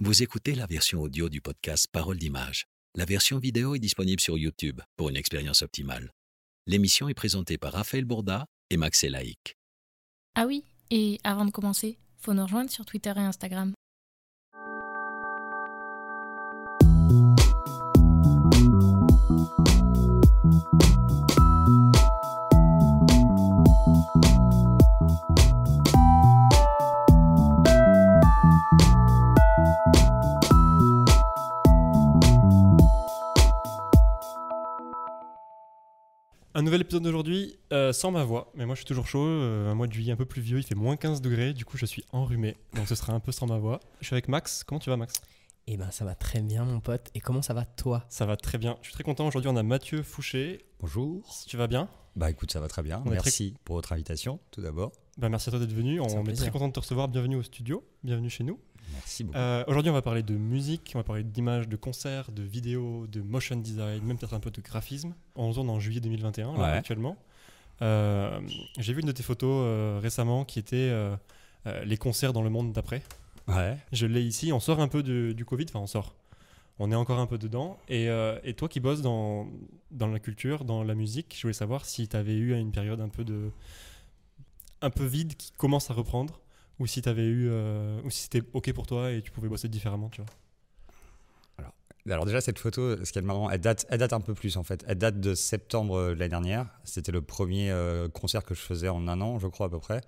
Vous écoutez la version audio du podcast Parole d'image. La version vidéo est disponible sur YouTube pour une expérience optimale. L'émission est présentée par Raphaël Bourda et Max Elaïc. Ah oui, et avant de commencer, faut nous rejoindre sur Twitter et Instagram. Un nouvel épisode d'aujourd'hui euh, sans ma voix, mais moi je suis toujours chaud, euh, un mois de juillet un peu plus vieux, il fait moins 15 degrés, du coup je suis enrhumé, donc ce sera un peu sans ma voix. Je suis avec Max, comment tu vas Max? Eh ben ça va très bien mon pote. Et comment ça va toi? Ça va très bien, je suis très content, aujourd'hui on a Mathieu Fouché, Bonjour. tu vas bien? Bah écoute, ça va très bien. On Merci pour votre invitation, tout d'abord. Bah, Merci à toi d'être venu, on est très content de te recevoir, bienvenue au studio, bienvenue chez nous. Merci beaucoup. Euh, aujourd'hui on va parler de musique, on va parler d'images, de concerts, de vidéos, de motion design, même peut-être un peu de graphisme. On tourne en juillet 2021 là, Ouais. actuellement. Euh, J'ai vu une de tes photos euh, récemment qui était les concerts dans le monde d'après. ouais. Je l'ai ici, on sort un peu du Covid, enfin on sort. On est encore un peu dedans. Et, euh, et toi qui bosses dans, dans la culture, dans la musique, je voulais savoir si tu avais eu une période un peu de un peu vide qui commence à reprendre ou si tu avais eu euh, ou si c'était OK pour toi et tu pouvais bosser différemment, tu vois. Alors déjà, cette photo, ce qui est marrant, elle date, elle date un peu plus en fait. Elle date de septembre euh, de l'année dernière. C'était le premier euh, concert que je faisais en un an, je crois à peu près.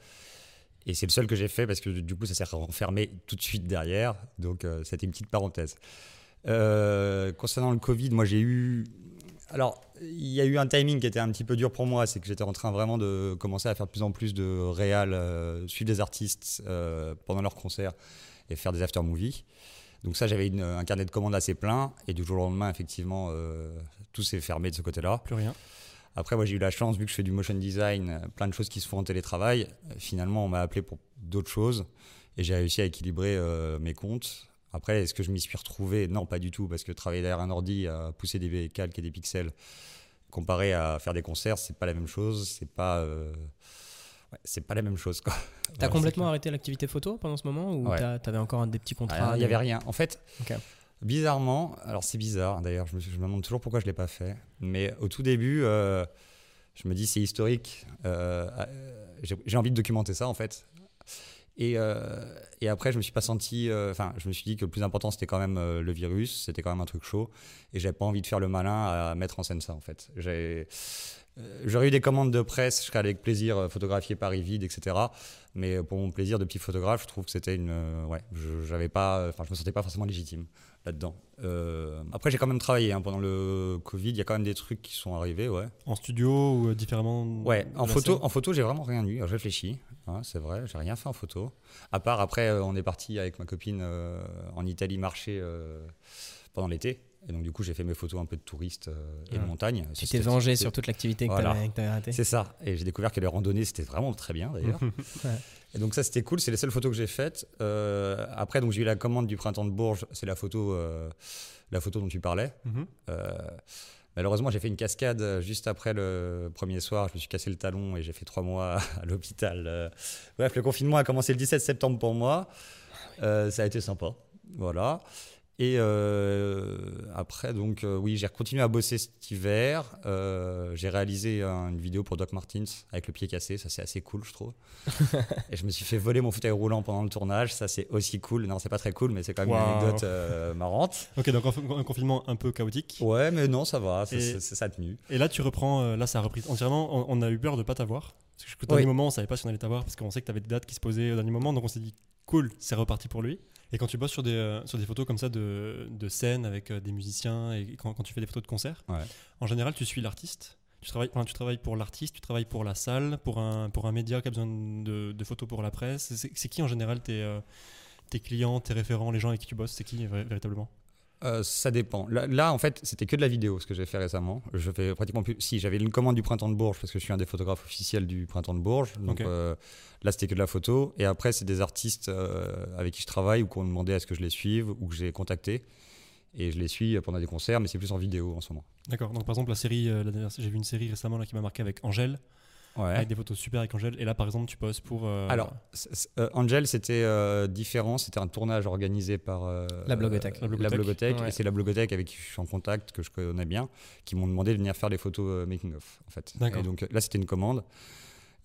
Et c'est le seul que j'ai fait parce que du coup, ça s'est renfermé tout de suite derrière. Donc c'était une petite parenthèse. Concernant le Covid, moi j'ai eu... Alors, il y a eu un timing qui était un petit peu dur pour moi, c'est que j'étais en train vraiment de commencer à faire de plus en plus de réal, euh, suivre des artistes euh, pendant leurs concerts et faire des after-movies. Donc ça, j'avais un carnet de commandes assez plein, et du jour au lendemain, effectivement, euh, tout s'est fermé de ce côté-là. Plus rien. Après, moi, j'ai eu la chance, vu que je fais du motion design, plein de choses qui se font en télétravail. Finalement, on m'a appelé pour d'autres choses, et j'ai réussi à équilibrer mes comptes. Après, est-ce que je m'y suis retrouvé? Non, pas du tout, parce que travailler derrière un ordi, à pousser des calques et des pixels, comparé à faire des concerts, c'est pas la même chose. C'est pas, euh, ouais, c'est pas la même chose, quoi. T'as Ouais, complètement arrêté l'activité photo pendant ce moment ou Ouais. t'avais encore des petits contrats? Il n'y avait rien. En fait, bizarrement, alors c'est bizarre d'ailleurs, je me, suis- je me demande toujours pourquoi je ne l'ai pas fait, mais au tout début, euh, je me dis c'est historique, euh, euh, j'ai envie de documenter ça en fait. Et, euh, et après, je me suis pas senti. euh, Enfin, je me suis dit que le plus important, c'était quand même euh, le virus, c'était quand même un truc chaud. Et j'avais pas envie de faire le malin à mettre en scène ça, en fait. J'ai- J'aurais eu des commandes de presse, je serais avec plaisir photographier Paris vide, etc. Mais pour mon plaisir de petit photographe, je trouve que c'était une. ouais, je, j'avais pas, enfin, je me sentais pas forcément légitime là-dedans. Euh, après, j'ai quand même travaillé hein, pendant le Covid. Il y a quand même des trucs qui sont arrivés, ouais. En studio ou différemment Ouais, en photo, en photo, j'ai vraiment rien eu. Je réfléchis, hein, c'est vrai, j'ai rien fait en photo. À part après, euh, on est parti avec ma copine euh, en Italie marcher euh, pendant l'été. Et donc, du coup, j'ai fait mes photos un peu de touristes euh, et de montagne. Tu t'es vengé sur toute l'activité que Voilà. que t'avais arrêtée C'est ça. Et j'ai découvert que les randonnées, c'était vraiment très bien d'ailleurs. Et donc, ça, c'était cool. C'est les seules photos que j'ai faites. Euh, après, donc, j'ai eu la commande du printemps de Bourges. C'est la photo, euh, la photo dont tu parlais. Mhm. Euh, malheureusement, j'ai fait une cascade euh, juste après le premier soir. Je me suis cassé le talon et j'ai fait trois mois à l'hôpital. Euh, Bref, le confinement a commencé le 17 septembre pour moi. Euh, ça a été sympa. Voilà. Et euh, après, donc, euh, oui, j'ai continué à bosser cet hiver. Euh, j'ai réalisé un- une vidéo pour Doc Martens avec le pied cassé. Ça, c'est assez cool, je trouve. et je me suis fait voler mon fauteuil roulant pendant le tournage. Ça, c'est aussi cool. Non, c'est pas très cool, mais c'est quand même une anecdote marrante. Ok, donc un, confinement un peu chaotique. Ouais, mais non, ça va, ça, Et- a tenu. Et là, tu reprends, là, ça a repris entièrement. On, on a eu peur de pas t'avoir. Parce que au dernier Oui. moment, on savait pas si on allait t'avoir parce qu'on sait que tu avais des dates qui se posaient au dernier moment. Donc on s'est dit, cool, c'est reparti pour lui. Et quand tu bosses sur des, euh, sur des photos comme ça de, de scènes avec euh, des musiciens et quand, quand tu fais des photos de concert, Ouais. en général, tu suis l'artiste. Tu travailles, enfin, tu travailles pour l'artiste, tu travailles pour la salle, pour un, pour un média qui a besoin de, de photos pour la presse. C'est qui en général tes, euh, tes clients, tes référents, les gens avec qui tu bosses? C'est qui véritablement? Euh, ça dépend. Là, là, en fait, c'était que de la vidéo ce que j'ai fait récemment. Je fais pratiquement plus. Si, j'avais une commande du Printemps de Bourges parce que je suis un des photographes officiels du Printemps de Bourges. Donc euh, là, c'était que de la photo. Et après, c'est des artistes euh, avec qui je travaille ou qu'on demandait à ce que je les suive ou que j'ai contacté. Et je les suis pendant des concerts, mais c'est plus en vidéo en ce moment. D'accord. Donc par exemple, la série, j'ai vu une série récemment là, qui m'a marqué avec Angèle. Ouais. avec des photos super avec Angèle. Et là, par exemple, tu poses pour. euh, Alors, euh, Angel, c'était euh, différent. C'était un tournage organisé par euh, La Blogothèque. La La Blogothèque. Blogothèque. Ouais. Et c'est la Blogothèque avec qui je suis en contact, que je connais bien, qui m'ont demandé de venir faire des photos euh, making of, en fait. D'accord. Et donc là, c'était une commande.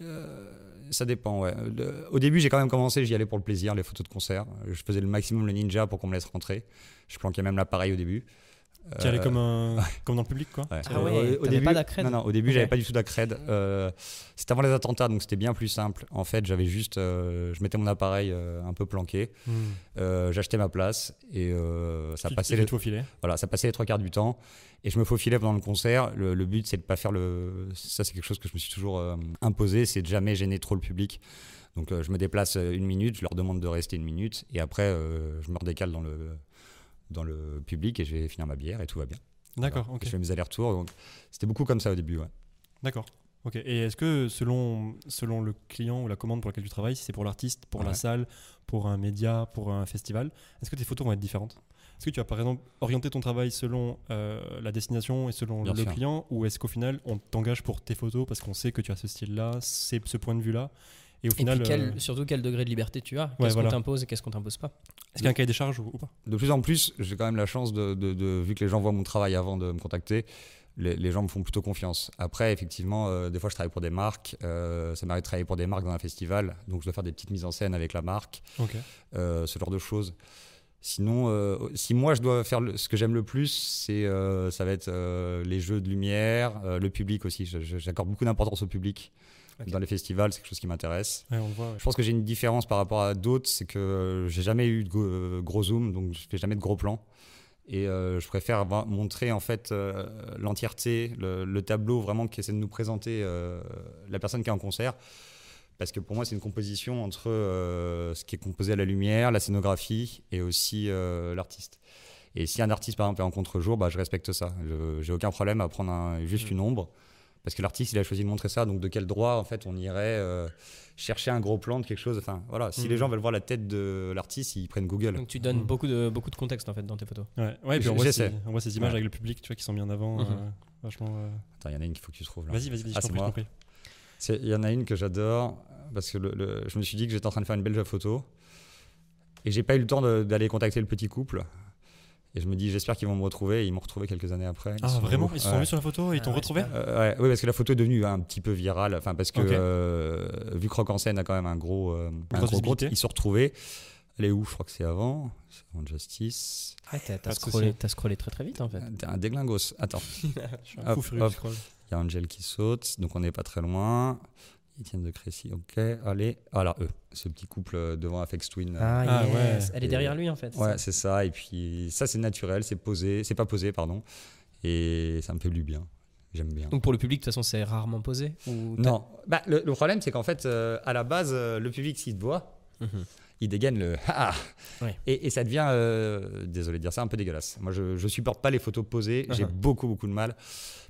Euh, ça dépend, ouais. Le- au début, j'ai quand même commencé, j'y allais pour le plaisir, les photos de concert. Je faisais le maximum le ninja pour qu'on me laisse rentrer. Je planquais même l'appareil au début. Tu allais Euh, comme, un, comme dans le public, quoi. Ouais. Ah ouais, Euh, t'avais pas d'accred Non, non, au début, Ok. j'avais pas du tout d'accred. Euh, c'était avant les attentats, donc c'était bien plus simple. En fait, j'avais juste. euh, je mettais mon appareil euh, un peu planqué, euh, j'achetais ma place et euh, ça, Tu- passait tu les, voilà, ça passait les trois quarts du temps. Et je me faufilais pendant le concert. Le, le but, c'est de pas faire le. Ça, c'est quelque chose que je me suis toujours euh, imposé, c'est de jamais gêner trop le public. Donc, euh, je me déplace euh, une minute, je leur demande de rester une minute, et après, euh, je me redécale dans le, dans le public et je vais finir ma bière et tout va bien. D'accord, Voilà. ok. Je fais mes allers-retours. donc C'était beaucoup comme ça au début, ouais. D'accord. Ok. Et est-ce que selon, selon le client ou la commande pour laquelle tu travailles, si c'est pour l'artiste, pour la salle, pour un média, pour un festival, est-ce que tes photos vont être différentes? Est-ce que tu vas par exemple orienter ton travail selon euh, la destination et selon Bien le sûr. client ou est-ce qu'au final on t'engage pour tes photos parce qu'on sait que tu as ce style-là, c'est ce point de vue-là? Et au Et final, puis quel- euh, surtout quel degré de liberté tu as Ouais, Qu'est-ce voilà. qu'on t'impose et qu'est-ce qu'on t'impose pas est-ce qu'il y a un cahier des charges ou, ou pas? De plus en plus, j'ai quand même la chance de, de- de- vu que les gens voient mon travail avant de me contacter, les, les gens me font plutôt confiance. Après, effectivement, euh, des fois, je travaille pour des marques. euh, ça m'arrive de travailler pour des marques dans un festival, donc je dois faire des petites mises en scène avec la marque, euh, ce genre de choses. Sinon, euh, si moi je dois faire le- ce que j'aime le plus, c'est euh, ça va être euh, les jeux de lumière, euh, le public aussi. J'accorde beaucoup d'importance au public Dans les festivals, c'est quelque chose qui m'intéresse. Ouais, ouais. Je pense que j'ai une différence par rapport à d'autres, c'est que euh, j'ai jamais eu de euh, gros zoom, donc je fais jamais de gros plans. Et euh, je préfère avoir- montrer en fait euh, l'entièreté, le, le tableau vraiment qui essaie de nous présenter euh, la personne qui est en concert. Parce que pour moi, c'est une composition entre ce qui est composé à la lumière, la scénographie et aussi l'artiste. Et si un artiste, par exemple, est en contre-jour, bah, je respecte ça. Je- J'ai aucun problème à prendre un- juste une ombre. Parce que l'artiste, il a choisi de montrer ça. Donc, de quel droit, en fait, on irait euh, chercher un gros plan de quelque chose Enfin, voilà. Si les gens veulent voir la tête de l'artiste, ils prennent Google. Donc tu donnes Mhm. beaucoup, de, beaucoup de contexte en fait dans tes photos. Ouais, ouais, et puis on voit, ces, on voit ces images Ouais. avec le public, tu vois, qui sont mis en avant. Mhm. euh, vachement. euh, Attends, il y en a une qu'il faut que tu trouves là. Vas-y, vas-y, vas-y, Ah, c'est Il y en a une que j'adore parce que le- le- je me suis dit que j'étais en train de faire une belle photo et j'ai pas eu le temps d'aller contacter le petit couple. Et je me dis, j'espère qu'ils vont me retrouver. Et ils m'ont retrouvé quelques années après. Ah, vraiment. Ils se sont Ouais. vus sur la photo et ils t'ont Ah ouais, retrouvé. Euh, ouais, oui, parce que la photo est devenue un petit peu virale. Enfin, parce que Ok. euh, vu que Rock en scène a quand même un gros, euh, un gros compte, ils se sont retrouvés. Elle est où? Je crois que c'est avant. C'est avant Justice. Ouais, t'as, scrollé, scrollé très très vite en fait. T'es un déglingos. Attends. Je suis un Hop, fou furieux. Il y a Angel qui saute, donc on n'est pas très loin. Étienne de Crécy, ok. Allez, voilà, eux, ce petit couple euh, devant Afex Twin. euh, Ah, Ah, yes. ouais. Elle est derrière lui en fait. ouais, c'est ça. Et puis ça, c'est naturel, c'est posé, c'est pas posé, pardon. Et ça me fait du bien. J'aime bien. Donc pour le public, de toute façon, c'est rarement posé ou Non, bah, le, le problème, c'est qu'en fait, euh, à la base, euh, le public, s'il te voit, Mhm. il dégaine le ah Ouais. et, et ça devient, euh, désolé de dire ça, un peu dégueulasse. Moi, je, je supporte pas les photos posées. J'ai beaucoup, beaucoup de mal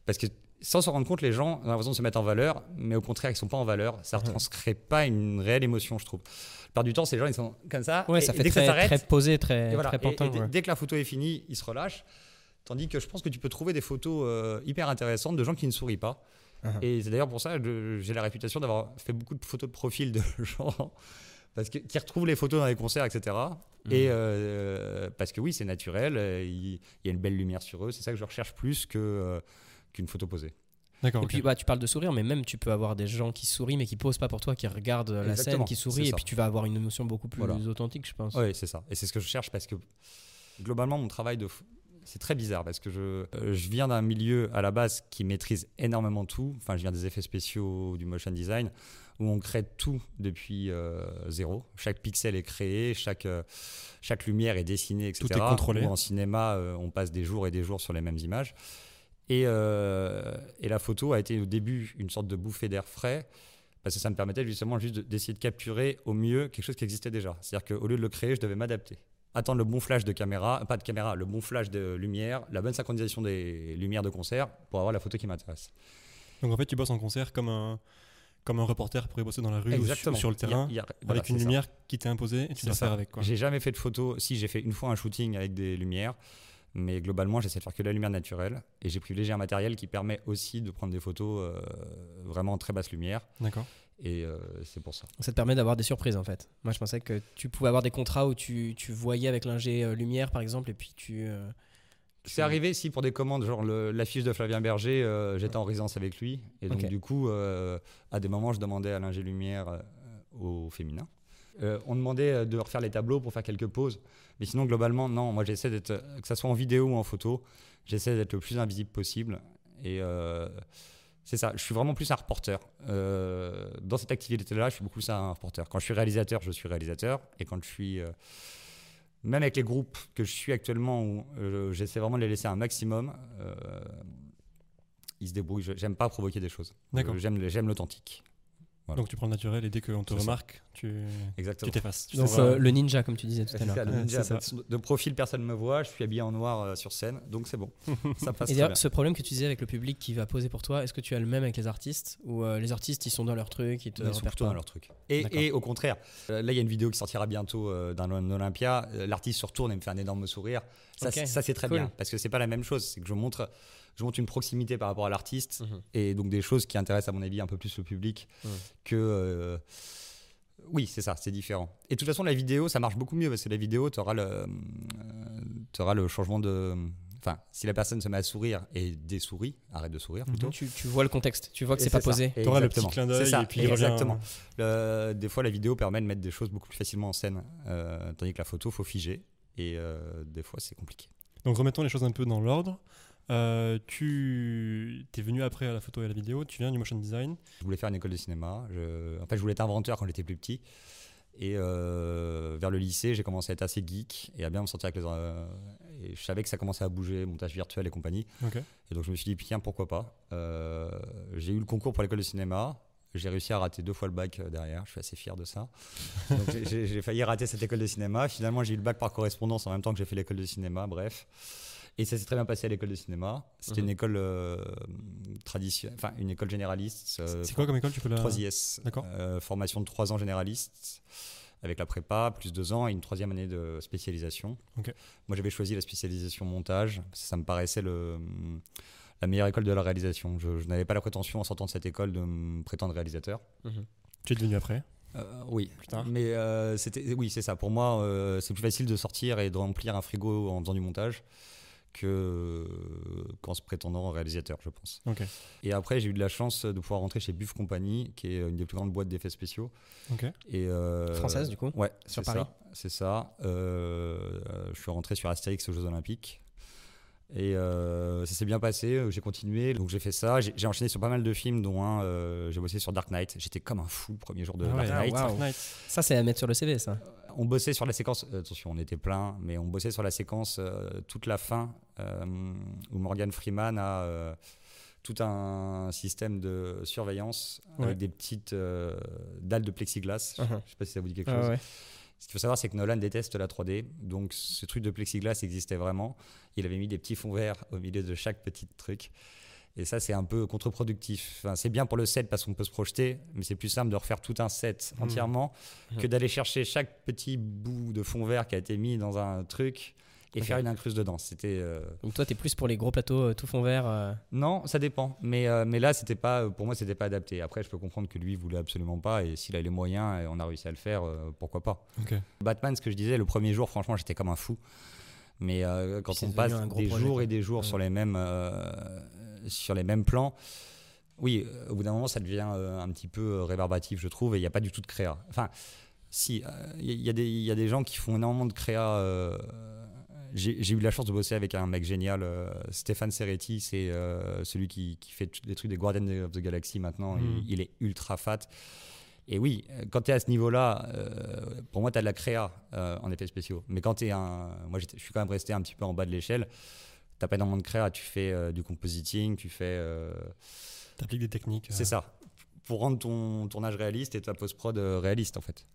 parce que sans s'en rendre compte, les gens ont l'impression de se mettre en valeur, mais au contraire, ils sont pas en valeur. Ça ne Uh-huh. retranscrit pas une réelle émotion, je trouve. La plupart du temps, ces gens, ils sont comme ça. Ouais, et- ça fait dès très, que ça très posé, très, et voilà. très Et- et pantin. dès- ouais. dès que la photo est finie, ils se relâchent. Tandis que je pense que tu peux trouver des photos euh, hyper intéressantes de gens qui ne sourient pas. Uh-huh. Et c'est d'ailleurs pour ça que j'ai la réputation d'avoir fait beaucoup de photos de profil de gens parce que, qui retrouvent les photos dans les concerts, etc. Et Mhm. euh, parce que oui, c'est naturel, euh, il il y a une belle lumière sur eux. C'est ça que je recherche plus que, euh, qu'une photo posée. D'accord. Et puis bah, tu parles de sourire, mais même tu peux avoir des gens qui sourient mais qui posent pas pour toi, qui regardent la Exactement, scène, qui sourient, et puis tu vas avoir une émotion beaucoup plus Voilà. authentique, je pense. Oui, c'est ça. Et c'est ce que je cherche parce que globalement, mon travail de. C'est très bizarre parce que je, euh, je viens d'un milieu à la base qui maîtrise énormément tout. Enfin, je viens des effets spéciaux, du motion design, où on crée tout depuis euh, zéro. Chaque pixel est créé, chaque, euh, chaque lumière est dessinée, etc. Tout est contrôlé. En cinéma, euh, on passe des jours et des jours sur les mêmes images. Et, euh, et la photo a été au début une sorte de bouffée d'air frais parce que ça me permettait justement juste de- d'essayer de capturer au mieux quelque chose qui existait déjà. C'est-à-dire qu'au lieu de le créer, je devais m'adapter. Attendre le bon flash de caméra, pas de caméra, le bon flash de lumière, la bonne synchronisation des lumières de concert pour avoir la photo qui m'intéresse. Donc en fait, tu bosses en concert comme un, comme un reporter pourrait bosser dans la rue ou sur, ou sur le Il y a- terrain il y a- voilà, avec une ça. lumière qui t'est imposée et tu dois ça. faire avec. Quoi. J'ai jamais fait de photo. Si j'ai fait une fois un shooting avec des lumières, Mais globalement, j'essaie de faire que la lumière naturelle. Et j'ai privilégié un matériel qui permet aussi de prendre des photos euh, vraiment en très basse lumière. D'accord. Et euh, c'est pour ça. Ça te permet d'avoir des surprises en fait. Moi je pensais que tu pouvais avoir des contrats où tu, tu voyais avec l'ingé euh, lumière par exemple et puis tu. euh, C'est arrivé si pour des commandes, genre le- l'affiche de Flavien Berger, euh, j'étais en résidence avec lui. Et donc du coup, euh, à des moments, je demandais à l'ingé lumière euh, au féminin. Euh, on demandait euh, de refaire les tableaux pour faire quelques pauses. Mais sinon, globalement, non. Moi, j'essaie d'être, euh, que ça soit en vidéo ou en photo, j'essaie d'être le plus invisible possible. Et euh, c'est ça. Je suis vraiment plus un reporter. Euh, dans cette activité-là, je suis beaucoup plus un reporter. Quand je suis réalisateur, je suis réalisateur. Et quand je suis même avec les groupes que je suis actuellement, où j'essaie vraiment de les laisser un maximum, ils se débrouillent. Je- J'aime pas provoquer des choses. J'aime l'authentique. Voilà. Donc tu prends le naturel et dès qu'on te remarque, tu Exactement. tu t'effaces. Tu euh, le ninja comme tu disais tout à l'heure. de- De profil, personne ne me voit. Je suis habillé en noir euh, sur scène, donc c'est bon. ça passe Et d'ailleurs, ce problème que tu disais avec le public qui va poser pour toi, est-ce que tu as le même avec les artistes Ou euh, les artistes, ils sont dans leur truc, ils te Ils sont plutôt dans leur truc. Et, et au contraire, là, il y a une vidéo qui sortira bientôt euh, d'un Olympia. L'artiste se retourne et me fait un énorme sourire. Ça, c'est- ça, c'est très cool. bien parce que c'est pas la même chose. C'est que je montre, je montre une proximité par rapport à l'artiste Mhm. et donc des choses qui intéressent à mon avis un peu plus le public Mhm. que. euh, oui, c'est ça, c'est différent. Et de toute façon, la vidéo, ça marche beaucoup mieux parce que la vidéo, tu auras le, euh, t'auras le changement de. Enfin, si la personne se met à sourire et dessourit, arrête de sourire plutôt. Tu, tu vois le contexte, tu vois que c'est pas ça. posé. Tu auras le petit clin C'est d'œil ça, et puis exactement. Le- des fois, la vidéo permet de mettre des choses beaucoup plus facilement en scène, euh, tandis que la photo, faut figer. Et euh, des fois, c'est compliqué. Donc remettons les choses un peu dans l'ordre. Euh, tu es venu après à la photo et à la vidéo, tu viens du motion design. Je voulais faire une école de cinéma. Je... En fait, je voulais être inventeur quand j'étais plus petit. Et euh, vers le lycée, j'ai commencé à être assez geek et à bien me sentir avec les. euh, et je savais que ça commençait à bouger, montage virtuel et compagnie. Ok. Et donc, je me suis dit, tiens, pourquoi pas? Euh, J'ai eu le concours pour l'école de cinéma. J'ai réussi à rater deux fois le bac derrière. Je suis assez fier de ça. Donc, j'ai failli rater cette école de cinéma. Finalement, j'ai eu le bac par correspondance en même temps que j'ai fait l'école de cinéma. Bref. Et ça s'est très bien passé à l'école de cinéma. C'était Mhm. une école euh, traditionnelle, enfin une école généraliste. euh, C'est quoi comme école tu peux la... 3 IS. D'accord. Euh, formation de 3 ans généraliste avec la prépa, plus 2 ans et une troisième année de spécialisation. Moi, j'avais choisi la spécialisation montage. parce que Ça me paraissait le, la meilleure école de la réalisation. Je, je n'avais pas la prétention en sortant de cette école de me prétendre réalisateur. Mhm. Tu es devenu après? Euh, oui, mais euh, c'était, oui, c'est ça. Pour moi, euh, c'est plus facile de sortir et de remplir un frigo en faisant du montage que euh, qu'en se prétendant réalisateur, je pense. Et après, j'ai eu de la chance de pouvoir rentrer chez Buff Company, qui est une des plus grandes boîtes d'effets spéciaux. Ok. Et euh, Française, du coup Ouais, Sur Paris C'est ça. Euh, je suis rentré sur Astérix aux Jeux Olympiques. Et euh, ça s'est bien passé, euh, j'ai continué, donc j'ai fait ça. J'ai enchaîné sur pas mal de films, dont un, euh, j'ai bossé sur Dark Knight. J'étais comme un fou le premier jour de Ah ouais, Dark Knight. ah, Dark. Knight. Ça, c'est à mettre sur le CV, ça. On bossait sur la séquence, euh, attention, on était plein, mais on bossait sur la séquence euh, toute la fin euh, où Morgan Freeman a euh, tout un système de surveillance Ouais. avec des petites euh, dalles de plexiglas. Uh-huh. Je sais pas si ça vous dit quelque Ah chose. ouais. Ce qu'il faut savoir, c'est que Nolan déteste la 3D. Donc, ce truc de plexiglas existait vraiment. Il avait mis des petits fonds verts au milieu de chaque petit truc. Et ça, c'est un peu contre-productif. Enfin, c'est bien pour le set parce qu'on peut se projeter, mais c'est plus simple de refaire tout un set Mhm. entièrement Mhm. que d'aller chercher chaque petit bout de fond vert qui a été mis dans un truc et faire une incruste dedans. C'était. euh, Donc toi, t'es plus pour les gros plateaux euh, tout fond vert. euh, Non, ça dépend. Mais, euh, mais là, c'était pas, pour moi, c'était pas adapté. Après, je peux comprendre que lui voulait absolument pas. Et s'il a les moyens et on a réussi à le faire, euh, pourquoi pas. Batman, ce que je disais, le premier jour, franchement, j'étais comme un fou. Mais euh, quand on passe un gros des projet, jours et des jours Ouais. sur, les mêmes, euh, sur les mêmes plans, oui, au bout d'un moment, ça devient un petit peu rébarbatif, je trouve, et il n'y a pas du tout de créa. Enfin, si, il y, a des- il y a des gens qui font énormément de créa. J'ai eu la chance de bosser avec un mec génial, euh, Stéphane Serretti, c'est euh, celui qui, qui fait les trucs des Guardians of the Galaxy maintenant. Il, il est ultra fat. Et oui, euh, quand tu es à ce niveau-là, euh, pour moi, tu as de la créa en effets spéciaux. Mais quand tu es un. Moi, je suis quand même resté un petit peu en bas de l'échelle. Tu pas énormément de créa. Tu fais du compositing, tu fais. euh, T'appliques des techniques. c'est ça. Pour rendre ton tournage réaliste et ta post-prod réaliste, en fait.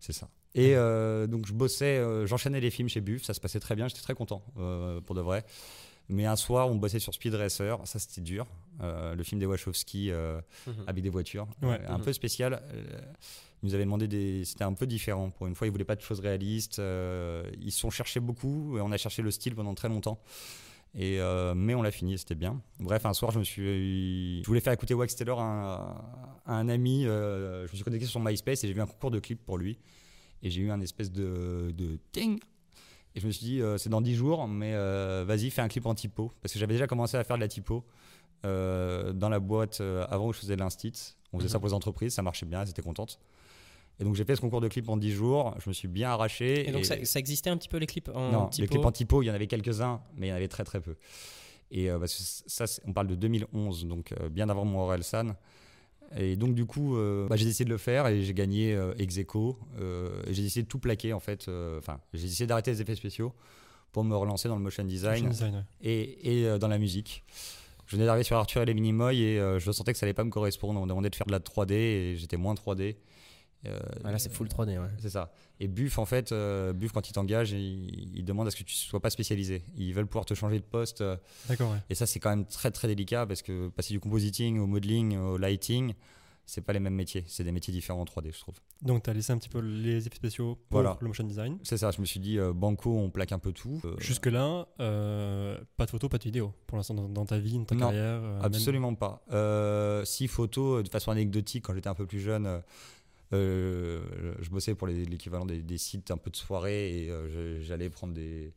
C'est ça. Et euh, donc, je bossais, euh, j'enchaînais les films chez Buff, ça se passait très bien, j'étais très content, euh, pour de vrai. Mais un soir, on bossait sur Speed Racer, ça c'était dur. Euh, le film des Wachowski euh, Mhm. avec des voitures, Ouais. Euh, un Mhm. peu spécial. Euh, Ils nous avaient demandé des. C'était un peu différent. Pour une fois, ils voulaient pas de choses réalistes. euh, ils se sont cherchés beaucoup et on a cherché le style pendant très longtemps. Et euh, mais on l'a fini, c'était bien. Bref, un soir, je me suis, je voulais faire écouter Wax Taylor à un, à un ami. euh, je me suis connecté sur MySpace et j'ai vu un concours de clips pour lui. Et j'ai eu un espèce de, de ting. Et je me suis dit, euh, c'est dans 10 jours, mais vas-y, fais un clip en typo. Parce que j'avais déjà commencé à faire de la typo dans la boîte avant où je faisais de l'instit. On faisait ça pour les entreprises, ça marchait bien, elles étaient contentes. Et donc j'ai fait ce concours de clips en 10 jours, je me suis bien arraché. Et donc ça, ça existait un petit peu les clips en non, typo les clips en typo, il y en avait quelques-uns, mais il y en avait très très peu. Et euh, parce que ça, on parle de 2011, donc euh, bien avant mon Orelsan. Et donc du coup, euh, bah, j'ai décidé de le faire et j'ai gagné euh, ex aequo. euh, et j'ai décidé de tout plaquer en fait. euh, Enfin, j'ai décidé d'arrêter les effets spéciaux pour me relancer dans le motion design Motion design, ouais. et, et, euh, dans la musique. Je venais d'arriver sur Arthur et les Minimoy et euh, je sentais que ça allait pas me correspondre. On me demandait de faire de la 3D et j'étais moins 3D. Euh, Ah, là, c'est full 3D. Ouais. c'est ça. Et Buff, en fait, euh, Buff, quand il t'engage, il, il demande à ce que tu ne sois pas spécialisé. Ils veulent pouvoir te changer de poste. euh, D'accord, ouais. et ça, c'est quand même très, très délicat parce que passer du compositing au modeling, au lighting, c'est pas les mêmes métiers. C'est des métiers différents en 3D, je trouve. Donc, tu as laissé un petit peu les effets spéciaux pour Voilà. le motion design. C'est ça. Je me suis dit, euh, Banco, on plaque un peu tout. Jusque-là, pas de photo, pas de vidéo pour l'instant dans, dans ta vie, dans ta Non, carrière. même- Absolument pas. Si photo, de façon anecdotique, quand j'étais un peu plus jeune, euh, je bossais pour l'équivalent des, des sites un peu de soirée et euh, j'allais prendre des,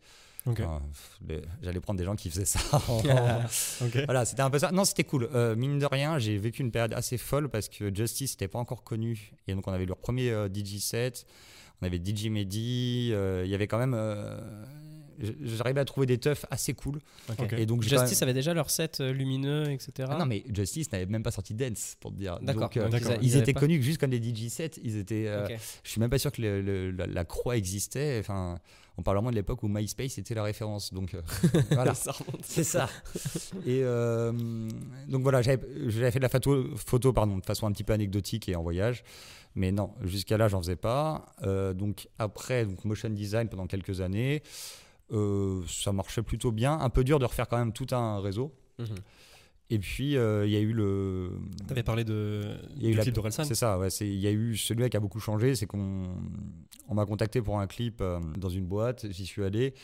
j'allais prendre des gens qui faisaient ça. ok. voilà, c'était un peu ça. Non, c'était cool. Euh, mine de rien, j'ai vécu une période assez folle parce que Justice n'était pas encore connu et donc on avait leur premier DJ set, on avait DJ Mehdi, il y avait quand même. J'arrivais à trouver des teufs assez cool. Et donc Justice avait déjà leur set euh, lumineux, etc. ah non, mais Justice n'avait même pas sorti Dance, pour te dire. D'accord. Euh, d'accord. ils, étaient pas- connus juste comme des DJ sets. Ils étaient. euh. Je suis même pas sûr que le- le- la, la croix existait. Enfin, on parle vraiment de l'époque où MySpace était la référence. Donc euh, voilà. C'est ça. Et euh, donc voilà, j'avais fait de la photo, photo pardon, de façon un petit peu anecdotique et en voyage. Mais non, jusqu'à là, j'en faisais pas. Euh, donc après, donc motion design pendant quelques années, ça marchait plutôt bien. Un peu dur de refaire quand même tout un réseau. Mhm. Et puis euh, il y a eu le. Tu avais parlé de, Il y a eu du la- clip d'Orelsan. C'est ça, ouais. c'est- Il y a eu celui qui a beaucoup changé, c'est qu'on on m'a contacté pour un clip euh, dans une boîte, j'y suis allé.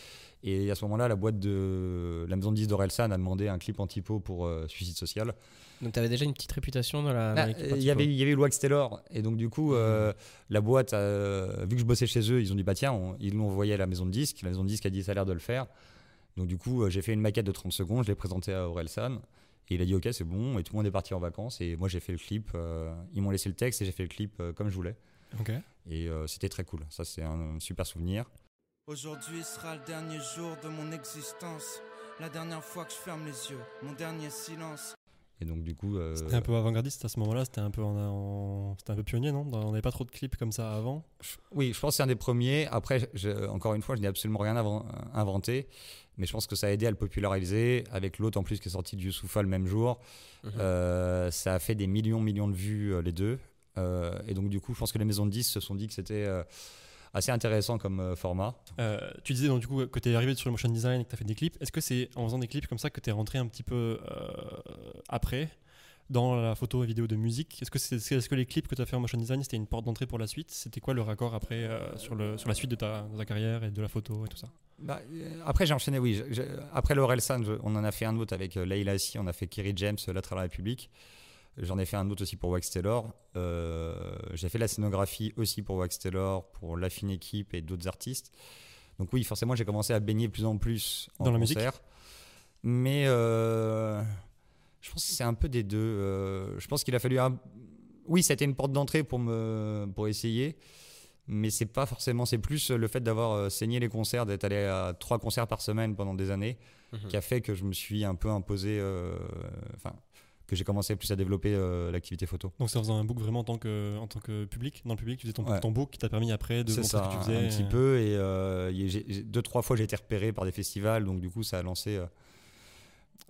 Et à ce moment-là, la boîte de la maison de 10 d'Orelsan a demandé un clip en typo pour euh, Suicide Social. Donc tu avais déjà une petite réputation dans la. Ah, euh, en Il y avait, il y avait Wax Taylor. Et donc, du coup, euh, la boîte, euh, vu que je bossais chez eux, ils ont dit bah tiens, on- ils l'ont envoyé à la maison de disque. La maison de disque a dit ça a l'air de le faire. Donc, du coup, j'ai fait une maquette de 30 secondes, je l'ai présentée à Orelsan. Et il a dit ok, c'est bon. Et tout le monde est parti en vacances. Et moi, j'ai fait le clip. euh, ils m'ont laissé le texte et j'ai fait le clip euh, comme je voulais. Et euh, c'était très cool. Ça, c'est un, super souvenir. Aujourd'hui sera le dernier jour de mon existence. La dernière fois que je ferme les yeux, mon dernier silence. Et donc, du coup. euh, C'était un peu avant-gardiste à ce moment-là, c'était un peu en, en- c'était un peu pionnier, non? On n'avait pas trop de clips comme ça avant? Oui, je pense que c'est un des premiers. Après, je- encore une fois, je n'ai absolument rien inventé, mais je pense que ça a aidé à le populariser. Avec l'autre en plus qui est sorti de Youssoufa le même jour, Mhm. Euh, ça a fait des millions, millions de vues euh, les deux. Euh, et donc du coup, je pense que les maisons de 10 se sont dit que c'était euh, assez intéressant comme euh, format. Euh, tu disais donc du coup que tu es arrivé sur le motion design et que tu as fait des clips. Est-ce que c'est en faisant des clips comme ça que tu es rentré un petit peu euh, après dans la photo et vidéo de musique? Est-ce que, c'est, est-ce que les clips que tu as fait en motion design c'était une porte d'entrée pour la suite? C'était quoi le raccord après euh, sur, le, sur la suite de ta, de ta carrière et de la photo et tout ça? Bah, après, j'ai enchaîné, oui. Après l'Orelsan, je- on en a fait un autre avec Leila Si, on a fait Kerry James, La Très la République. J'en ai fait un autre aussi pour Wax Taylor. Euh, j'ai fait la scénographie aussi pour Wax Taylor, pour La Fine Équipe et d'autres artistes. Donc oui, forcément, j'ai commencé à baigner plus en plus en Dans la musique concert. Mais euh, je pense que c'est un peu des deux. Euh, je pense qu'il a fallu un... Oui, c'était une porte d'entrée pour, me, pour essayer. Mais c'est pas forcément, c'est plus le fait d'avoir saigné les concerts, d'être allé à trois concerts par semaine pendant des années, Mhm. qui a fait que je me suis un peu imposé, euh, enfin, que j'ai commencé plus à développer euh, l'activité photo. Donc c'est en faisant un book vraiment en tant que, en tant que public, dans le public, tu faisais ton, Ouais. ton book qui t'a permis après de montrer ça, ce que tu faisais. un petit peu. Et euh, y- j'ai- deux, trois fois, j'ai été repéré par des festivals, donc du coup, ça a lancé. euh,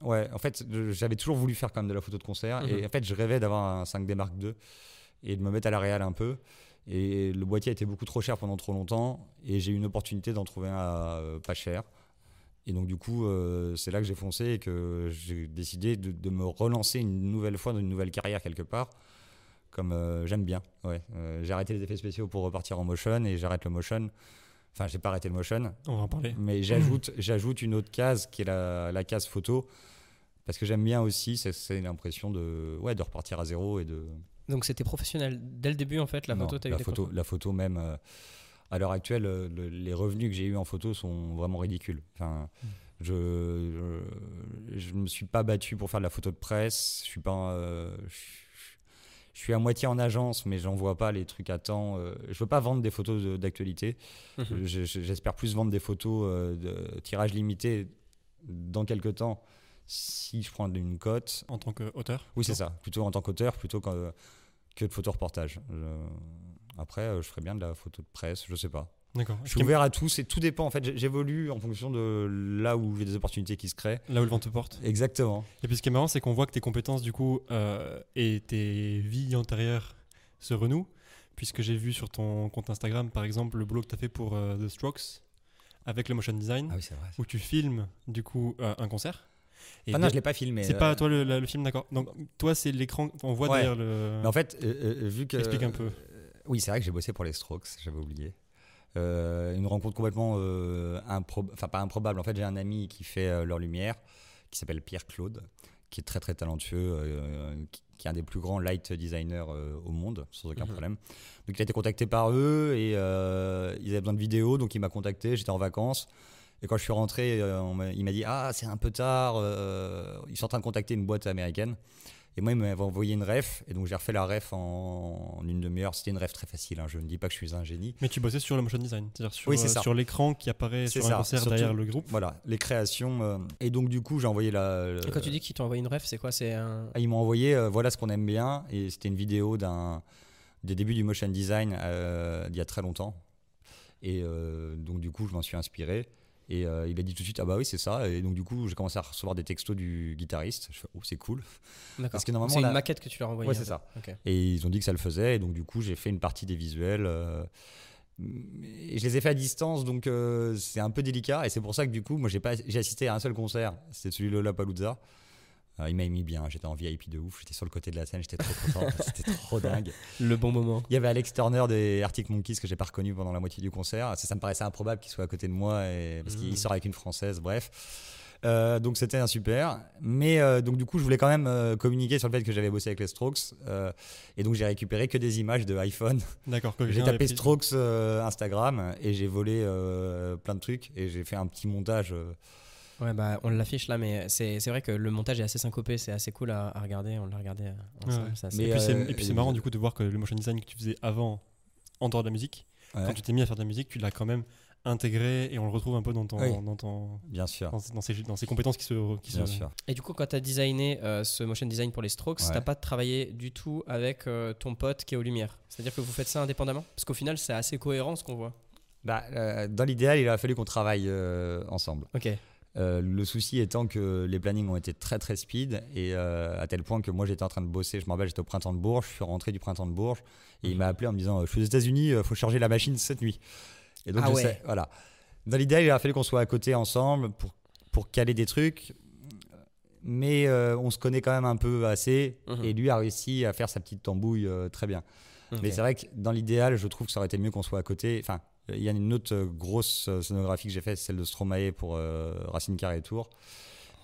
Ouais, en fait, j'avais toujours voulu faire quand même de la photo de concert, et Mhm. en fait, je rêvais d'avoir un 5D Mark II et de me mettre à la réal un peu. Et le boîtier était beaucoup trop cher pendant trop longtemps, et j'ai eu une opportunité d'en trouver un à, euh, pas cher. Et donc, du coup, euh, c'est là que j'ai foncé et que j'ai décidé de, de me relancer une nouvelle fois dans une nouvelle carrière quelque part. Comme euh, j'aime bien. Ouais. Euh, j'ai arrêté les effets spéciaux pour repartir en motion et j'arrête le motion. Enfin, j'ai pas arrêté le motion, On va en parler. mais j'ajoute, j'ajoute une autre case qui est la, la case photo. Parce que j'aime bien aussi, c'est- c'est l'impression de, ouais, de repartir à zéro et de, Donc c'était professionnel dès le début en fait. La non, photo, t'as eu la photo, la photo même. À l'heure actuelle, euh, le- les revenus que j'ai eu en photo sont vraiment ridicules. Enfin, Hmm. je, je, je me suis pas battu pour faire de la photo de presse. Je suis pas, euh, je, je suis à moitié en agence, mais j'envoie pas les trucs à temps. euh, je veux pas vendre des photos d'actualité. Mhm. Je- J'espère plus vendre des photos de tirage limité dans quelques temps. Si je prends une cote, En tant qu'auteur oui, c'est ça. Plutôt en tant qu'auteur, plutôt que, que de photoreportage. Je- Après, euh, je ferais bien de la photo de presse, je sais pas. D'accord. Je suis ouvert à tout, c'est tout dépend. En fait, j'évolue en fonction de là où j'ai des opportunités qui se créent. Là où le vent te porte. Exactement. Et puis ce qui est marrant, c'est qu'on voit que tes compétences, du coup, euh, et tes vies antérieures se renouent. Puisque j'ai vu sur ton compte Instagram, par exemple, le boulot que tu as fait pour euh, The Strokes avec le motion design, Ah oui, c'est vrai. où tu filmes, du coup, euh, un concert. Et Ah non, je l'ai pas filmé. C'est euh, pas toi le, film, d'accord. Donc toi, c'est l'écran. On voit Ouais. derrière le. Mais en fait, euh, vu que. Explique un peu. Oui, c'est vrai que j'ai bossé pour les Strokes, j'avais oublié. Euh, une rencontre complètement euh, improb- enfin pas improbable. En fait, j'ai un ami qui fait euh, leur lumière, qui s'appelle Pierre Claude, qui est très très talentueux, qui, qui est un des plus grands light designers au monde, sans aucun Mhm. problème. Donc il a été contacté par eux et ils avaient besoin de vidéos, donc il m'a contacté. J'étais en vacances. Et quand je suis rentré, on il m'a dit Ah, c'est un peu tard, ils sont en train de contacter une boîte américaine. Et moi, il m'avait envoyé une ref, et donc j'ai refait la ref en, en une demi-heure. C'était une ref très facile, hein, je ne dis pas que je suis un génie. Mais tu bossais sur le motion design, c'est-à-dire sur, Oui, c'est euh, sur l'écran qui apparaît C'est sur ça, un concert surtout- derrière le groupe. Voilà, les créations. euh, et donc, du coup, j'ai envoyé la. Et quand tu dis qu'ils t'ont envoyé une ref, c'est quoi? C'est un. Ah, Ils m'ont envoyé euh, voilà ce qu'on aime bien, et c'était une vidéo d'un des débuts du motion design euh, d'il y a très longtemps. Et euh, donc, du coup, je m'en suis inspiré. Et euh, il a dit tout de suite, ah bah oui, c'est ça. Et donc, du coup, j'ai commencé à recevoir des textos du guitariste. Je fais, oh, c'est cool. D'accord. Parce que normalement, c'est une la- maquette que tu leur envoyée. Ouais, c'est ça. Et ils ont dit que ça le faisait. Et donc, du coup, j'ai fait une partie des visuels. euh, et je les ai fait à distance, donc euh, c'est un peu délicat. Et c'est pour ça que, du coup, moi, j'ai pas- j'ai assisté à un seul concert. C'était celui de Lollapalooza. Euh, il m'a mis bien. J'étais en VIP de ouf. J'étais sur le côté de la scène. J'étais trop content. C'était trop dingue. Le bon moment. Il y avait Alex Turner des Arctic Monkeys que j'ai pas reconnu pendant la moitié du concert. Ça, ça me paraissait improbable qu'il soit à côté de moi et, parce qu'il Mhm. sort avec une française. Bref. Euh, donc c'était un super. Mais euh, donc du coup, je voulais quand même euh, communiquer sur le fait que j'avais bossé avec les Strokes. et donc j'ai récupéré que des images de iPhone. D'accord. J'ai tapé. Strokes Instagram et j'ai volé plein de trucs et j'ai fait un petit montage. Euh, Ouais, bah on l'affiche là, mais c'est c'est vrai que le montage est assez syncopé, c'est assez cool à, à regarder. On l'a regardé euh, ensemble. Ouais. c'est assez- Mais, Et puis c'est euh, et puis c'est marrant du coup de voir que le motion design que tu faisais avant, en dehors de la musique, ouais, quand tu t'es mis à faire de la musique, tu l'as quand même intégré et on le retrouve un peu dans ton, Oui. dans ton, bien sûr. dans, dans ces, dans ces compétences qui se, qui Bien se- sûr. Et du coup, quand tu as designé euh, ce motion design pour les Strokes, Ouais. t'as pas travaillé du tout avec euh, ton pote qui est aux Lumières C'est-à-dire que vous faites ça indépendamment? Parce qu'au final, c'est assez cohérent ce qu'on voit. Bah, euh, dans l'idéal, il a fallu qu'on travaille euh, ensemble. Ok. Euh, le souci étant que les plannings ont été très très speed et euh, à tel point que moi j'étais en train de bosser. Je me rappelle, j'étais au printemps de Bourges, je suis rentré du printemps de Bourges et il m'a appelé en me disant Je suis aux États-Unis, il faut charger la machine cette nuit. Et donc Ah je ouais. sais, voilà. Dans l'idéal, il a fallu qu'on soit à côté ensemble pour, pour caler des trucs. Mais euh, on se connaît quand même un peu assez Mhm. et lui a réussi à faire sa petite tambouille euh, très bien. Mais c'est vrai que dans l'idéal, je trouve que ça aurait été mieux qu'on soit à côté. Enfin, il y a une autre euh, grosse euh, scénographie que j'ai faite, celle de Stromae pour euh, Racine Carré Tour.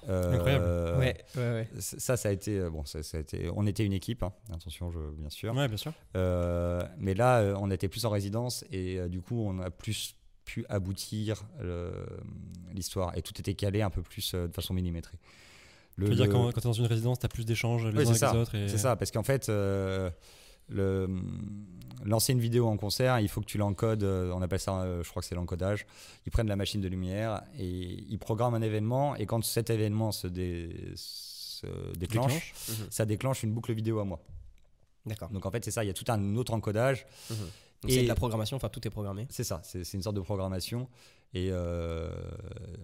Euh, Incroyable. ouais, ouais, ouais. c- Ça, ça a été bon. Ça, ça a été. On était une équipe, hein. attention, je, bien sûr. Ouais, bien sûr. Euh, mais là, on était plus en résidence et du coup, on a plus pu aboutir l'histoire et tout était calé un peu plus de façon millimétrée. Le- Tu veux dire le- quand, quand tu es dans une résidence, tu as plus d'échanges les uns avec ça. les autres. et- C'est ça, parce qu'en fait, le, lancer une vidéo en concert, il faut que tu l'encodes, euh, on appelle ça, euh, je crois que c'est l'encodage. Ils prennent la machine de lumière et ils programment un événement, et quand cet événement se, dé- se déclenche, Déclenche. Mhm. ça déclenche une boucle vidéo à moi. D'accord. Donc en fait, c'est ça, il y a tout un autre encodage. Donc Et- C'est de la programmation, enfin tout est programmé. C'est ça, c'est c'est une sorte de programmation. Et euh,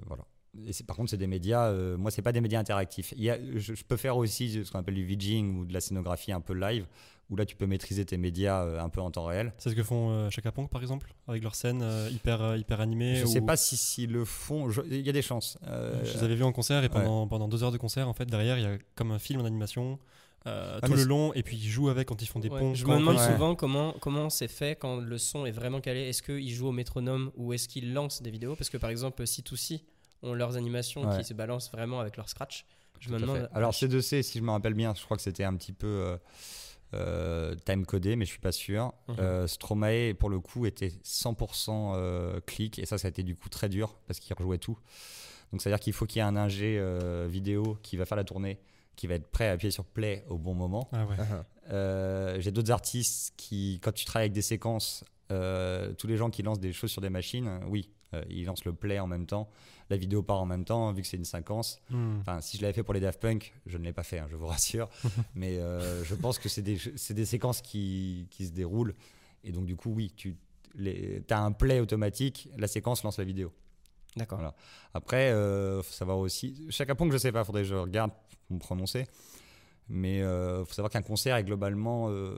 voilà. Et par contre, c'est des médias. euh, moi, c'est pas des médias interactifs. Il y a, je, je peux faire aussi ce qu'on appelle du VJing ou de la scénographie un peu live, où là, tu peux maîtriser tes médias euh, un peu en temps réel. C'est ce que font euh, Chaka Ponk par exemple, avec leurs scènes euh, hyper, euh, hyper animées. Je sais ou- pas si s'ils le font. Il y a des chances. Euh, Je les avais vus en concert et pendant, pendant deux heures de concert, en fait, derrière, il y a comme un film en animation euh, Ah, tout le long et puis ils jouent avec quand ils font des Ouais, ponts. je me demande Ouais. souvent comment comment c'est fait quand le son est vraiment calé. Est-ce qu'ils jouent au métronome ou est-ce qu'ils lancent des vidéos? Parce que par exemple, C2C ont leurs animations Ouais. qui se balancent vraiment avec leur scratch. Je me demande. Alors C2C, si je me rappelle bien, je crois que c'était un petit peu euh, euh, time codé, mais je suis pas sûr. Mhm. Euh, Stromae, pour le coup, était 100% euh, clic, et ça, ça a été du coup très dur parce qu'il rejouait tout. Donc c'est à dire qu'il faut qu'il y ait un ingé euh, vidéo qui va faire la tournée, qui va être prêt à appuyer sur play au bon moment. Ah ouais. Euh, J'ai d'autres artistes qui, quand tu travailles avec des séquences, euh, tous les gens qui lancent des choses sur des machines, oui, euh, ils lancent le play en même temps, la vidéo part en même temps, vu que c'est une séquence. Hmm. Enfin, si je l'avais fait pour les Daft Punk, je ne l'ai pas fait, hein, je vous rassure. Mais euh, je pense que c'est des, séquences qui, qui se déroulent. Et donc, du coup, oui, tu as un play automatique, la séquence lance la vidéo. D'accord. Voilà. Après, il faut savoir aussi. Chaque point que je sais pas, faudrait que je regarde pour me prononcer. Mais il faut savoir qu'un concert est globalement. euh,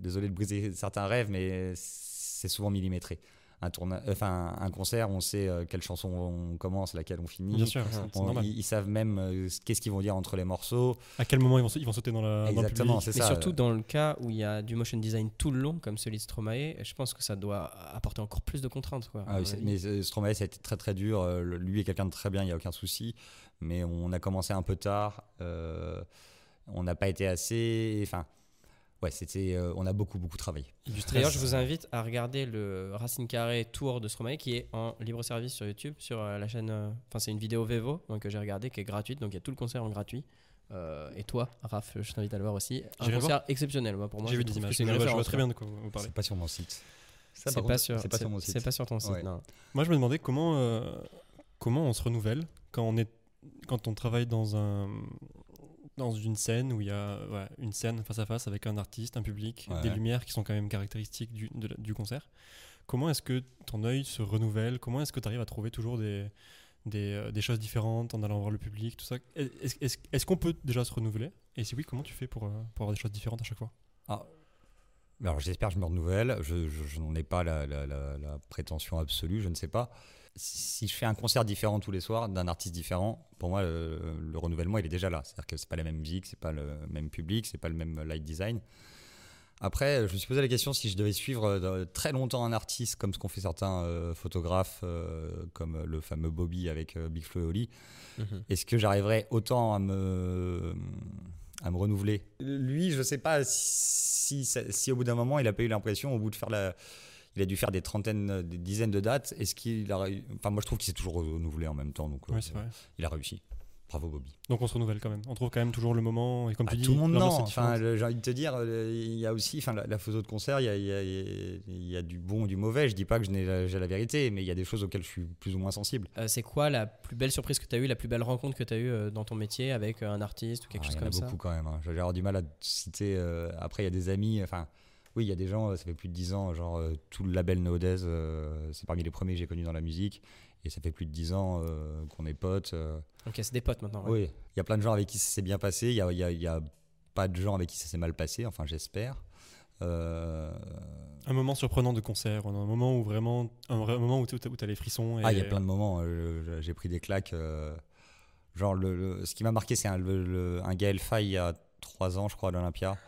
désolé de briser certains rêves, mais c'est souvent millimétré. Un, tourna... enfin, un concert, on sait euh, quelle chanson on commence, laquelle on finit. Bien sûr, On- ils, ils savent même euh, qu'est-ce qu'ils vont dire entre les morceaux. À quel moment ils vont, ils vont sauter dans, la, dans le Exactement, public c'est Mais ça. surtout dans le cas où il y a du motion design tout le long, comme celui de Stromae, je pense que ça doit apporter encore plus de contraintes. Quoi, Ah oui, mais euh, Stromae, ça a été très très dur. Euh, Lui est quelqu'un de très bien, il n'y a aucun souci. Mais on a commencé un peu tard. euh, on n'a pas été assez. Enfin, ouais, c'était. euh, on a beaucoup beaucoup travaillé. D'ailleurs, je vous invite à regarder le Racine Carré Tour de Stromae qui est en libre service sur YouTube, sur euh, la chaîne. euh, Enfin, c'est une vidéo Vevo donc, que j'ai regardé qui est gratuite. Donc, il y a tout le concert en gratuit. Euh, et toi, Raph, je t'invite à le voir aussi. Un concert exceptionnel. Moi, pour moi, J'ai vu des images. Je vois, très bien de quoi vous parlez. C'est pas sur mon site. Ça, C'est pas contre, sur, C'est pas sur mon site. C'est pas sur ton site. Ouais. non. Moi, je me demandais comment, euh, comment on se renouvelle quand on, est, quand on travaille dans, un, dans une scène où il y a une scène face à face avec un artiste, un public, Ouais. des lumières qui sont quand même caractéristiques du, de la- du concert. Comment est-ce que ton œil se renouvelle? Comment est-ce que tu arrives à trouver toujours des, des, euh, des choses différentes en allant voir le public, tout ça? Est-ce qu'on peut déjà se renouveler? Et si oui, comment tu fais pour, euh, pour avoir des choses différentes à chaque fois? Alors j'espère que je me renouvelle. Je, je- je n'en ai pas la, la- la- la prétention absolue, je ne sais pas. Si je fais un concert différent tous les soirs d'un artiste différent, pour moi le, le renouvellement il est déjà là. C'est-à-dire que c'est pas la même musique, c'est pas le même public, c'est pas le même light design. Après, je me suis posé la question si je devais suivre euh, très longtemps un artiste comme ce qu'ont fait certains euh, photographes, euh, comme le fameux Bobby avec euh, Big Flo et Oli, Mhm. est-ce que j'arriverais autant à me, à me renouveler? Lui, je sais pas si, ça- si au bout d'un moment, il a pas eu l'impression, au bout de faire la. Il a dû faire des trentaines, des dizaines de dates. Est-ce qu'il a. Enfin, moi, je trouve qu'il s'est toujours renouvelé en même temps. Donc, euh, Ouais, il a réussi. Bravo, Bobby. Donc on se renouvelle quand même. On trouve quand même toujours le moment. Et comme Ah, tu dis, tout le monde, non. Enfin, j'ai envie de te dire, euh, il y a aussi. Enfin, la, la photo de concert, il y a, il y a- il y a du bon et du mauvais. Je dis pas que je n'ai la- j'ai la vérité, mais il y a des choses auxquelles je suis plus ou moins sensible. Euh, c'est quoi la plus belle surprise que tu as eue, la plus belle rencontre que tu as eue euh, dans ton métier avec euh, un artiste ou quelque Ah, chose il y en comme a ça? beaucoup quand même. hein. J'ai avoir du mal à te citer. euh, après, il y a des amis. Enfin, oui, il y a des gens, euh, ça fait plus de 10 ans, genre euh, tout le label Nowadays, euh, c'est parmi les premiers que j'ai connus dans la musique. Et ça fait plus de 10 ans euh, qu'on est potes. euh. Ok, c'est des potes maintenant. ouais. Oui, il y a plein de gens avec qui ça s'est bien passé. Il y a, y a- il y a pas de gens avec qui ça s'est mal passé, enfin, j'espère. Euh, Un moment surprenant de concert, un moment où vraiment, un vrai moment où tu as les frissons. Et... Ah, il y a plein de moments. J'ai pris des claques. euh, genre, le, le- ce qui m'a marqué, c'est un, le- un Gaël Faye il y a trois ans, je crois, à l'Olympia.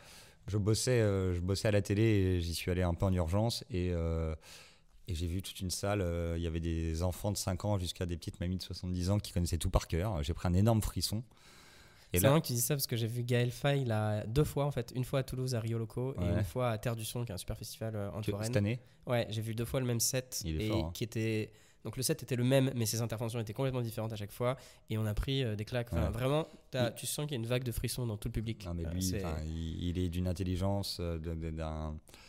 Je bossais, euh, je bossais à la télé et j'y suis allé un peu en urgence. Et, euh, et j'ai vu toute une salle. euh, Il y avait des enfants de 5 ans jusqu'à des petites mamies de 70 ans qui connaissaient tout par cœur. J'ai pris un énorme frisson. C'est là, que tu dis ça parce que j'ai vu Gaël Faye là, deux fois en fait, une fois à Toulouse à Rio Loco et une fois à Terre du Son qui est un super festival en Touraine. cette année, Ouais, j'ai vu deux fois le même set et fort, hein. qui était donc le set était le même mais ses interventions étaient complètement différentes à chaque fois et on a pris euh, des claques. Enfin, Ouais. Vraiment, tu sens qu'il y a une vague de frissons dans tout le public. non, mais Euh, lui, c'est- enfin, il, il est d'une intelligence, euh.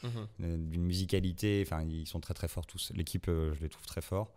Mhm. d'une musicalité. Enfin, ils sont très très forts tous. L'équipe, euh, je les trouve très forts.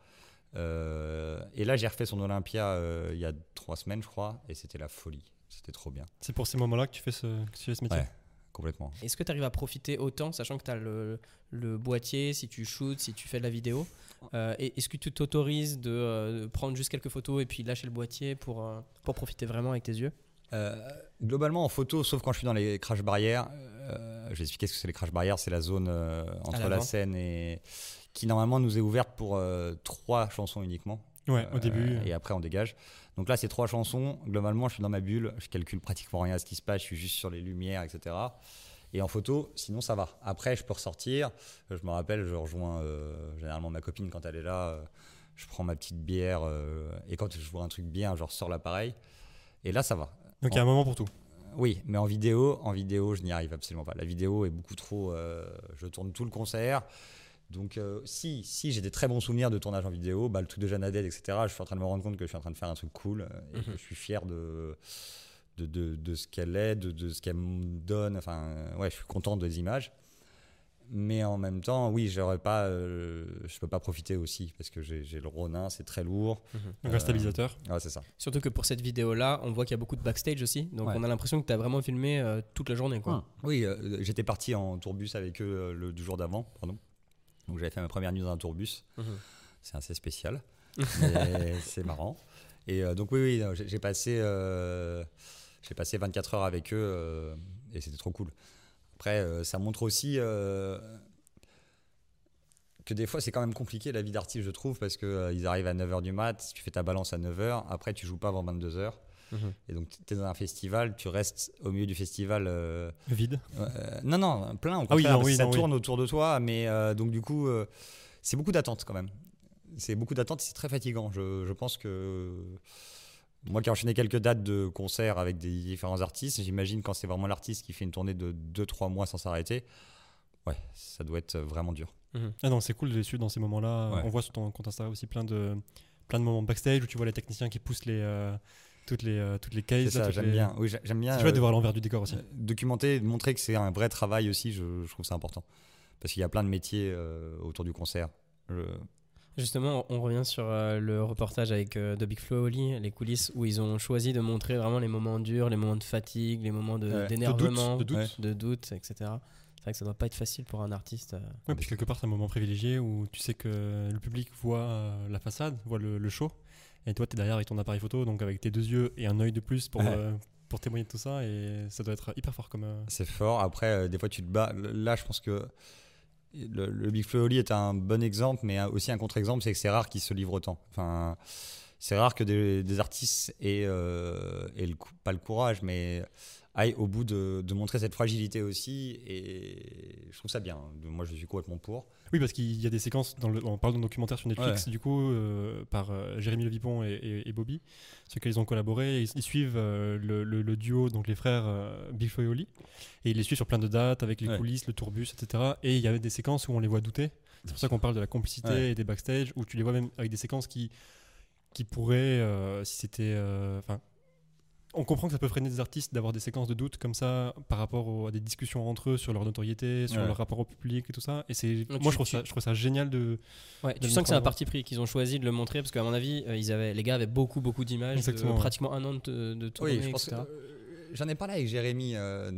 Euh, et là, j'ai refait son Olympia euh, il y a trois semaines, je crois, et c'était la folie. C'était trop bien. C'est pour ces moments-là que tu fais ce, que tu fais ce métier? Ouais. Complètement. Est-ce que tu arrives à profiter autant, sachant que tu as le, le boîtier, si tu shootes, si tu fais de la vidéo Euh, et Est-ce que tu t'autorises de euh, prendre juste quelques photos et puis lâcher le boîtier pour, euh, pour profiter vraiment avec tes yeux? Euh, globalement, en photo, sauf quand je suis dans les crash barrières, euh, je vais expliquer ce que c'est les crash barrières. C'est la zone euh, entre la scène et qui normalement nous est ouverte pour euh, trois chansons uniquement. Ouais, au début. Et après, on dégage. Donc là, c'est trois chansons. Globalement, je suis dans ma bulle. Je calcule pratiquement rien à ce qui se passe. Je suis juste sur les lumières, etc. Et en photo, sinon, ça va. Après, je peux ressortir. Je me rappelle, je rejoins euh, généralement ma copine quand elle est là. euh, je prends ma petite bière. euh, et quand je vois un truc bien, je ressors l'appareil. Et là, ça va. Donc il y a un moment pour tout. Oui, mais en vidéo, en vidéo, je n'y arrive absolument pas. La vidéo est beaucoup trop. je tourne tout le concert. Donc, euh, si, si j'ai des très bons souvenirs de tournage en vidéo, bah, le truc de Jeanne Adèle, etc., je suis en train de me rendre compte que je suis en train de faire un truc cool euh, et que je suis fier de, de, de, de ce qu'elle est, de, de ce qu'elle me donne. Enfin, ouais, je suis content des images. Mais en même temps, oui, j'aurais pas, euh, je peux pas profiter aussi parce que j'ai le Ronin, c'est très lourd. Donc Euh, un stabilisateur. Ouais, c'est ça. Surtout que pour cette vidéo-là, on voit qu'il y a beaucoup de backstage aussi. Donc Ouais. on a l'impression que tu as vraiment filmé euh, toute la journée. Quoi. Oui, euh, j'étais parti en tourbus avec eux euh, le du jour d'avant, pardon. Donc j'avais fait ma première nuit dans un tourbus. Mhm. C'est assez spécial, c'est marrant. Et euh, donc oui, oui, j'ai passé, euh, j'ai passé 24 heures avec eux euh, et c'était trop cool. Après, ça montre aussi que des fois c'est quand même compliqué la vie d'artiste, je trouve, parce qu'ils arrivent à 9h du mat, tu fais ta balance à 9h, après tu joues pas avant 22h. Mhm. Et donc tu es dans un festival, tu restes au milieu du festival. euh, Vide. euh, non, non, plein. Au Ah oui, non, ça non, oui. tourne autour de toi, mais euh, donc du coup, euh, c'est beaucoup d'attente quand même. C'est beaucoup d'attente, c'est très fatigant. Je, je pense que moi qui ai enchaîné quelques dates de concerts avec des différents artistes, j'imagine quand c'est vraiment l'artiste qui fait une tournée de 2-3 mois sans s'arrêter, ouais, ça doit être vraiment dur. Ah non, c'est cool de les suivre dans ces moments-là. Ouais. On voit sur ton compte Insta aussi plein de, plein de moments backstage où tu vois les techniciens qui poussent les, euh, toutes, les, euh, toutes les cases. ça, j'aime les- bien. Oui, j'a- j'aime bien. C'est chouette de euh, voir l'envers du décor aussi. documenter, montrer que c'est un vrai travail aussi, je, je trouve ça important. Parce qu'il y a plein de métiers euh, autour du concert. Je- Justement, on revient sur euh, le reportage avec euh, The Big Flo et Oli, les coulisses, où ils ont choisi de montrer vraiment les moments durs, les moments de fatigue, les moments de- Ouais. d'énervement, De doute, de doute. de doute, etc. C'est vrai que ça doit pas être facile pour un artiste. euh. Ouais, puis quelque part, c'est un moment privilégié où tu sais que le public voit euh, la façade, voit le, le show, et toi, tu es derrière avec ton appareil photo, donc avec tes deux yeux et un œil de plus pour, Ouais. euh, pour témoigner de tout ça, et ça doit être hyper fort comme. euh, C'est fort. Après, euh, des fois, tu te bats. Là, je pense que le, le Big Flo et Oli est un bon exemple, mais aussi un contre-exemple, c'est que c'est rare qu'ils se livrent autant. Enfin, c'est rare que des, des artistes aient, aient le pas le courage, mais aillent au bout de, de montrer cette fragilité aussi. Et je trouve ça bien. Moi, je suis complètement pour. Oui, parce qu'il y a des séquences, dans le, on parle d'un documentaire sur Netflix, du coup, euh, par euh, Jérémy Levipon et, et- et Bobby, sur lequel ils ont collaboré. Ils, ils suivent euh, le, le- le duo, donc les frères euh, Big Flo et Oli, et ils les suivent sur plein de dates, avec les Ouais. coulisses, le tourbus, etc. Et il y avait des séquences où on les voit douter. C'est pour ça qu'on parle de la complicité Ouais. et des backstage, où tu les vois même avec des séquences qui, qui pourraient, si c'était. Enfin. On comprend que ça peut freiner des artistes d'avoir des séquences de doute comme ça par rapport au- à des discussions entre eux sur leur notoriété, sur Ouais. leur rapport au public et tout ça. Et c'est, moi, tu- je trouve, tu- ça, je trouve ça génial de. Ouais, de tu sens que c'est un parti pris qu'ils ont choisi de le montrer parce qu'à mon avis, euh, ils avaient, les gars avaient beaucoup beaucoup d'images, de Exactement, ouais. pratiquement un an de, de tournée, Oui, je pense que, etc. euh, j'en ai parlé avec Jérémy. euh,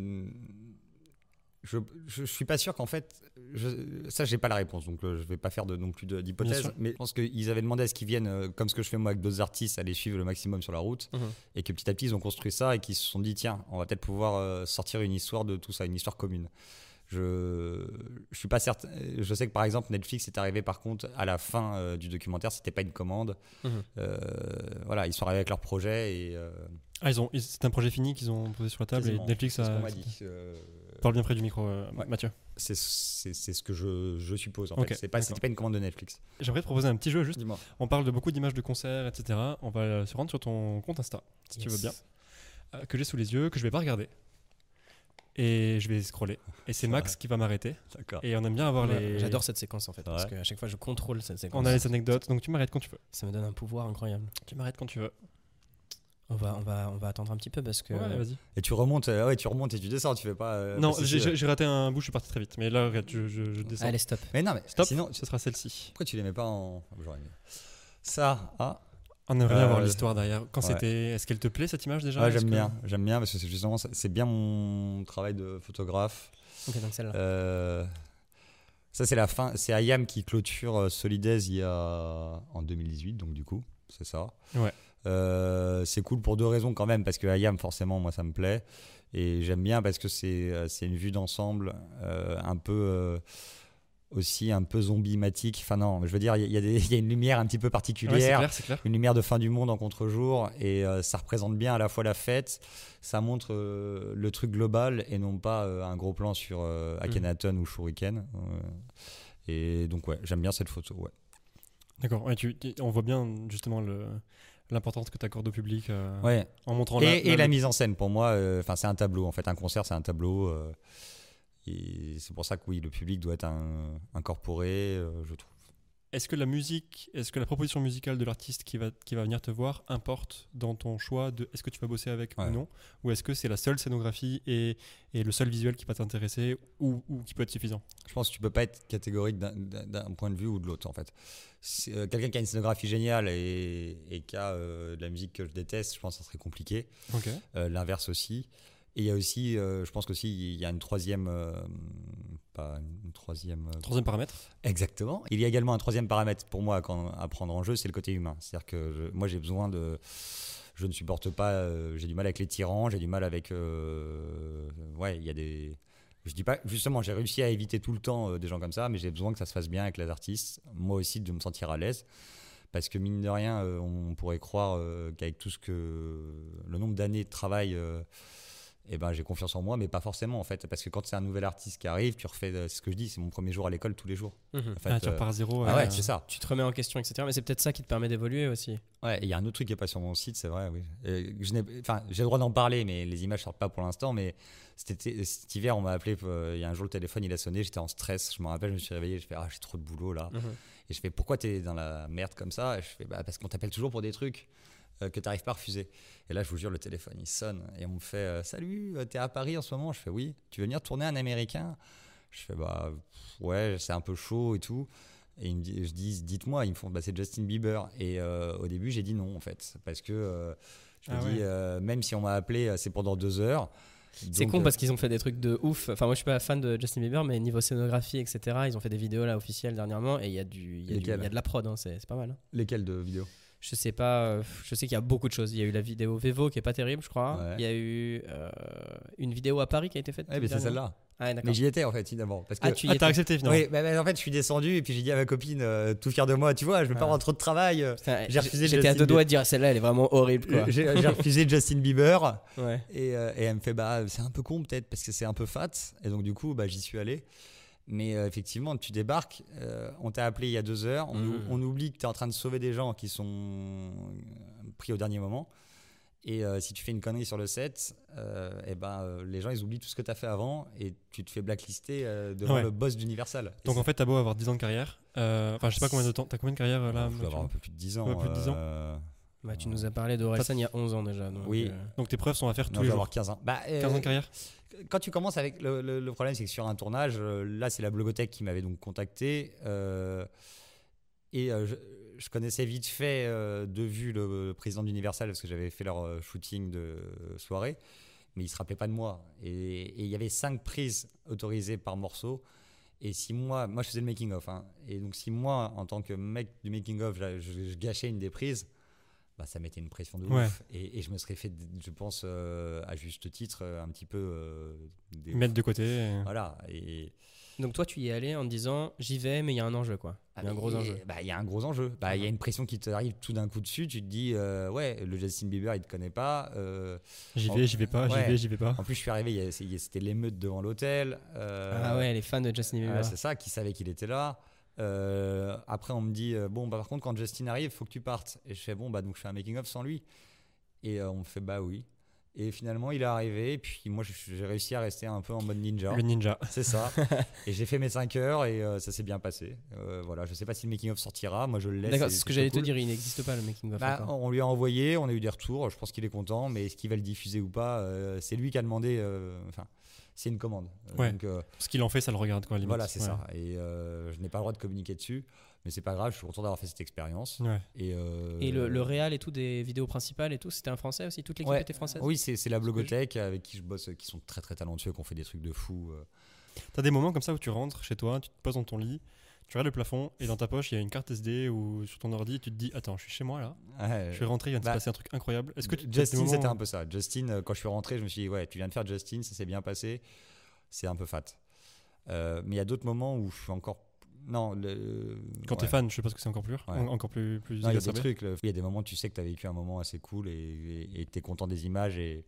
je, je, suis pas sûr qu'en fait, je, ça j'ai pas la réponse, donc euh, je vais pas faire de, non plus d'hypothèse. Mais je pense qu'ils avaient demandé à ce qu'ils viennent, euh, comme ce que je fais moi avec d'autres artistes, à les suivre le maximum sur la route, Mhm. et que petit à petit ils ont construit ça et qu'ils se sont dit tiens, on va peut-être pouvoir euh, sortir une histoire de tout ça, une histoire commune. Je, je suis pas certain. Je sais que par exemple Netflix est arrivé par contre à la fin euh, du documentaire, c'était pas une commande. Mhm. Euh, voilà, ils sont arrivés avec leur projet et euh, Ah, ils ont, c'est un projet fini qu'ils ont posé sur la table et Netflix ce a. m'a dit. Parle bien près du micro, euh, Ouais. Mathieu. C'est c'est- c'est ce que je, je suppose. En Ok, fait. C'est pas, pas une commande de Netflix. J'aimerais te proposer un petit jeu juste. Dis-moi. On parle de beaucoup d'images de concerts, etc. On va euh, se rendre sur ton compte Insta, si tu veux bien, euh, que j'ai sous les yeux, que je vais pas regarder. Et je vais scroller. Et c'est Max qui va m'arrêter. D'accord. Et on aime bien avoir Ouais, les. J'adore cette séquence en fait, parce qu'à chaque fois je contrôle cette séquence. On a les anecdotes, donc tu m'arrêtes quand tu veux. Ça me donne un pouvoir incroyable. Tu m'arrêtes quand tu veux. On va, on va, on va attendre un petit peu parce que. Ouais, vas-y. Et tu remontes, euh, ouais, tu remontes et tu descends. Tu fais pas. euh, non, j'ai raté un bout, je suis parti très vite. Mais là, regarde, je, je- je descends. Allez, stop. Mais non, mais Stop, sinon, ce sera celle-ci. pourquoi tu les mets pas en. J'aurais aimé. Ça, ah, On aimerait bien Euh, voir l'histoire derrière. Quand ouais. c'était, est-ce qu'elle te plaît cette image déjà Ouais, j'aime que- bien, j'aime bien parce que c'est justement c'est bien mon travail de photographe. Ok, donc celle-là. Euh, ça c'est la fin, c'est Ayam qui clôture Solidaise il y a en 2018 donc du coup c'est ça. Ouais. Euh, c'est cool pour deux raisons quand même parce que Ayam forcément moi ça me plaît et j'aime bien parce que c'est euh, c'est une vue d'ensemble euh, un peu euh, aussi un peu zombimatique. Enfin non, je veux dire il y, y y a une lumière un petit peu Ouais, c'est particulière clair, c'est clair. une lumière de fin du monde en contre-jour et ça représente bien à la fois la fête, ça montre le truc global et non pas un gros plan sur Akhenaton ou Shuriken. et donc ouais, j'aime bien cette photo. Ouais. D'accord. Ouais, tu- tu- on voit bien justement le, l'importance que tu accordes au public euh, Ouais. en montrant Et, la, et la mise en scène pour moi, euh, enfin c'est un tableau en fait, un concert c'est un tableau. euh, et c'est pour ça que oui, le public doit être un- incorporé, je trouve. Est-ce que la musique, est-ce que la proposition musicale de l'artiste qui va, qui va venir te voir importe dans ton choix de est-ce que tu vas bosser avec Ouais. ou non Ou est-ce que c'est la seule scénographie et, et le seul visuel qui va t'intéresser ou, ou qui peut être suffisant? Je pense que tu peux pas être catégorique d'un- point de vue ou de l'autre en fait. Euh, Quelqu'un qui a une scénographie géniale et, et qui a euh, de la musique que je déteste, je pense que ça serait compliqué. Euh, L'inverse aussi. Et il y a aussi, je pense qu'aussi il y a une troisième, pas une troisième. euh, Troisième paramètre Exactement. Il y a également un troisième paramètre pour moi à prendre en jeu, c'est le côté humain. C'est-à-dire que je- moi j'ai besoin de, je ne supporte pas, euh, j'ai du mal avec les tyrans, j'ai du mal avec, euh, ouais, il y a des, je dis pas, justement, j'ai réussi à éviter tout le temps euh, des gens comme ça, mais j'ai besoin que ça se fasse bien avec les artistes, moi aussi de me sentir à l'aise. Parce que mine de rien, on pourrait croire qu'avec tout ce que. le nombre d'années de travail, euh, eh ben, j'ai confiance en moi, mais pas forcément en fait. Parce que quand c'est un nouvel artiste qui arrive, tu refais. euh, c'est ce que je dis, c'est mon premier jour à l'école tous les jours. Mhm. En fait, Ah, Tu euh, repars à zéro. ah euh, ouais, c'est ça. Tu te remets en question, etc. Mais c'est peut-être ça qui te permet d'évoluer aussi. Ouais, il y a un autre truc qui est pas sur mon site, c'est vrai, oui. Et je n'ai- Enfin, j'ai le droit d'en parler, mais les images sortent pas pour l'instant. Mais cet, été- cet hiver, on m'a appelé. euh, Il y a un jour, le téléphone, il a sonné. J'étais en stress. Je me rappelle, je me suis réveillé. Je fais, ah, j'ai trop de boulot là. Mhm. Et je fais, pourquoi t'es dans la merde comme ça? Et je fais, bah, parce qu'on t'appelle toujours pour des trucs euh, que t'arrives pas à refuser. Et là, je vous jure, le téléphone, il sonne. Et on me fait, euh, salut, euh, t'es à Paris en ce moment Je fais, oui. Tu veux venir tourner un américain Je fais, bah, ouais, c'est un peu chaud et tout. Et ils me disent, je dis, dites-moi, ils me font, bah, c'est Justin Bieber. Et euh, au début, j'ai dit non, en fait. Parce que euh, je me Ah dis, euh, même si on m'a appelé, c'est pendant deux heures. C'est con parce qu'ils ont fait des trucs de ouf. Enfin, moi, je suis pas fan de Justin Bieber, mais niveau scénographie, etc., ils ont fait des vidéos là officielles dernièrement et il y y Lesquelles? y a de la prod. hein, c'est pas mal. hein. Lesquels de vidéos? Je sais pas. euh, je sais qu'il y a beaucoup de choses. Il y a eu la vidéo Vevo qui est pas terrible, je crois. Ouais. Il y a eu euh, une vidéo à Paris qui a été faite. Ouais, mais c'est celle-là. Ah. Mais j'y étais, en fait, finalement. Parce que Ah, tu y Ah, accepté finalement Oui, bah, en fait, je suis descendu et puis j'ai dit à ma copine, euh, tout fier de moi, tu vois, je veux pas Ah. avoir trop de travail. j'ai refusé J'étais à Justin deux doigts de dire celle-là, elle est vraiment horrible. J'ai j'ai refusé Justin Bieber Ouais. et, euh, et elle me fait, bah, c'est un peu con peut-être parce que c'est un peu fat. Et donc, du coup, bah, j'y suis allé. Mais euh, effectivement, tu débarques, euh, on t'a appelé il y a deux heures, on, on oublie que tu es en train de sauver des gens qui sont euh, pris au dernier moment. Et euh, si tu fais une connerie sur le set, et ben, euh, les gens ils oublient tout ce que tu as fait avant et tu te fais blacklister devant Ouais. le boss d'Universal. Donc en fait, t'as beau avoir 10 ans de carrière. Enfin, je sais pas combien de temps. T'as combien de carrière là dois avoir un peu plus de 10 ans. Ouais, plus de 10 ans. Euh, Bah, tu nous as parlé d'Orelsan il y a 11 ans déjà. donc, Oui. euh, Donc tes preuves sont à faire non, tous les jours. avoir 15 ans. Bah, euh, 15 ans de carrière quand tu commences avec le, le- le problème c'est que sur un tournage euh, là c'est la blogothèque qui m'avait donc contacté euh, et euh, je, je connaissais vite fait euh, de vue le, le président d'Universal parce que j'avais fait leur euh, shooting de soirée mais il se rappelait pas de moi et il y avait cinq prises autorisées par morceau et si moi moi je faisais le making of hein, et donc si moi en tant que mec du making of je, je- je gâchais une des prises bah, ça mettait une pression de Ouais. ouf et, et je me serais fait je pense euh, à juste titre euh, un petit peu euh, des- Mettre de côté. voilà et Donc toi, tu y es allé en te disant j'y vais, mais il y a un enjeu quoi. Il y a un gros enjeu. bah, il y a un gros enjeu bah il y a une pression qui t'arrive tout d'un coup dessus tu te dis euh, ouais le Justin Bieber il te connaît pas euh, J'y vais, j'y vais pas, j'y vais, j'y vais pas. en plus je suis arrivé c'était l'émeute devant l'hôtel euh, Ah ouais, les fans de Justin Bieber. C'est ça, qui savait qu'il était là. Euh, après, on me dit euh, bon, bah, par contre, quand Justin arrive, faut que tu partes. Et je fais bon, bah, donc je fais un making of sans lui. Et euh, on me fait bah oui. Et finalement, il est arrivé. Et puis moi, j'ai réussi à rester un peu en mode ninja. Le ninja. C'est ça. et j'ai fait mes 5 heures et euh, ça s'est bien passé. Euh, voilà, je sais pas si le making of sortira. Moi, je le laisse. D'accord, c'est ce que j'allais te dire, il n'existe pas le making of. Bah, on lui a envoyé, on a eu des retours. Je pense qu'il est content, mais est-ce qu'il va le diffuser ou pas? Euh, C'est lui qui a demandé. Enfin, c'est une commande. Ouais. Donc, euh, Ce qu'il en fait, ça le regarde quoi. limite. voilà, c'est Ouais. ça. Et euh, je n'ai pas le droit de communiquer dessus. Mais c'est pas grave, je suis content d'avoir fait cette expérience. Ouais. Et, euh, Et le, le réal et tout, des vidéos principales et tout, c'était un français aussi Toute l'équipe Ouais. était française Oui, c'est la blogothèque avec qui je bosse, qui sont très très talentueux, qui ont fait des trucs de fou. euh. T'as des moments comme ça où tu rentres chez toi, tu te poses dans ton lit, tu regardes le plafond et dans ta poche il y a une carte SD ou sur ton ordi, tu te dis attends, je suis chez moi là, Ouais. je suis rentré, il vient de bah, se passer un truc incroyable. Est-ce que tu t'as Justin, c'était un peu ça. Justin, euh, quand je suis rentré, je me suis dit, ouais, tu viens de faire Justin, ça s'est bien passé. C'est un peu fat. Euh, mais il y a d'autres moments où je suis encore. Non, le... Quand t'es ouais. fan, je suppose que c'est encore plus, Ouais. en- encore plus, il y a des trucs. le- Il y a des moments où tu sais que tu as vécu un moment assez cool et et tu es content des images. Et,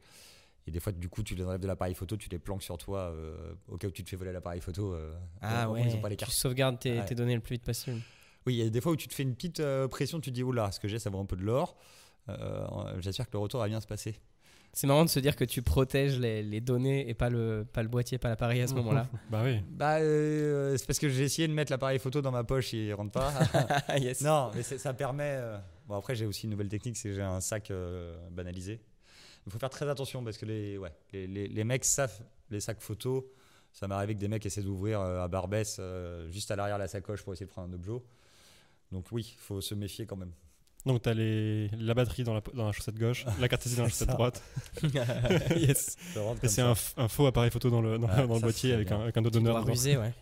et des fois, du coup, tu les enlèves de l'appareil photo, tu les planques sur toi euh, au cas où tu te fais voler l'appareil photo. euh, Ah ouais, Ils ont pas les tu cartes. sauvegardes tes, Ouais. tes données le plus vite possible. Oui, il y a des fois où tu te fais une petite euh, pression, tu te dis, oula, ce que j'ai, ça vaut un peu de l'or. Euh, J'espère que le retour va bien se passer. C'est marrant de se dire que tu protèges les, les données et pas le, pas le boîtier, pas l'appareil à ce moment-là. bah oui. Bah, euh, c'est parce que j'ai essayé de mettre l'appareil photo dans ma poche et il rentre pas. yes. non, mais ça permet. euh, Bon, après, j'ai aussi une nouvelle technique, c'est que j'ai un sac euh, banalisé. Il faut faire très attention parce que les, ouais, les, les- les mecs savent les sacs photos. Ça m'est arrivé que des mecs essaient d'ouvrir euh, à Barbès euh, juste à l'arrière de la sacoche pour essayer de prendre un objet. Donc, oui, il faut se méfier quand même. Donc t'as les, la batterie dans la, dans la chaussette gauche, la carte SD dans la chaussette ça. droite, yes. Et c'est un, faux appareil photo dans le, dans, Ah, dans le boîtier avec un, avec un dos Tu d'honneur. ouais.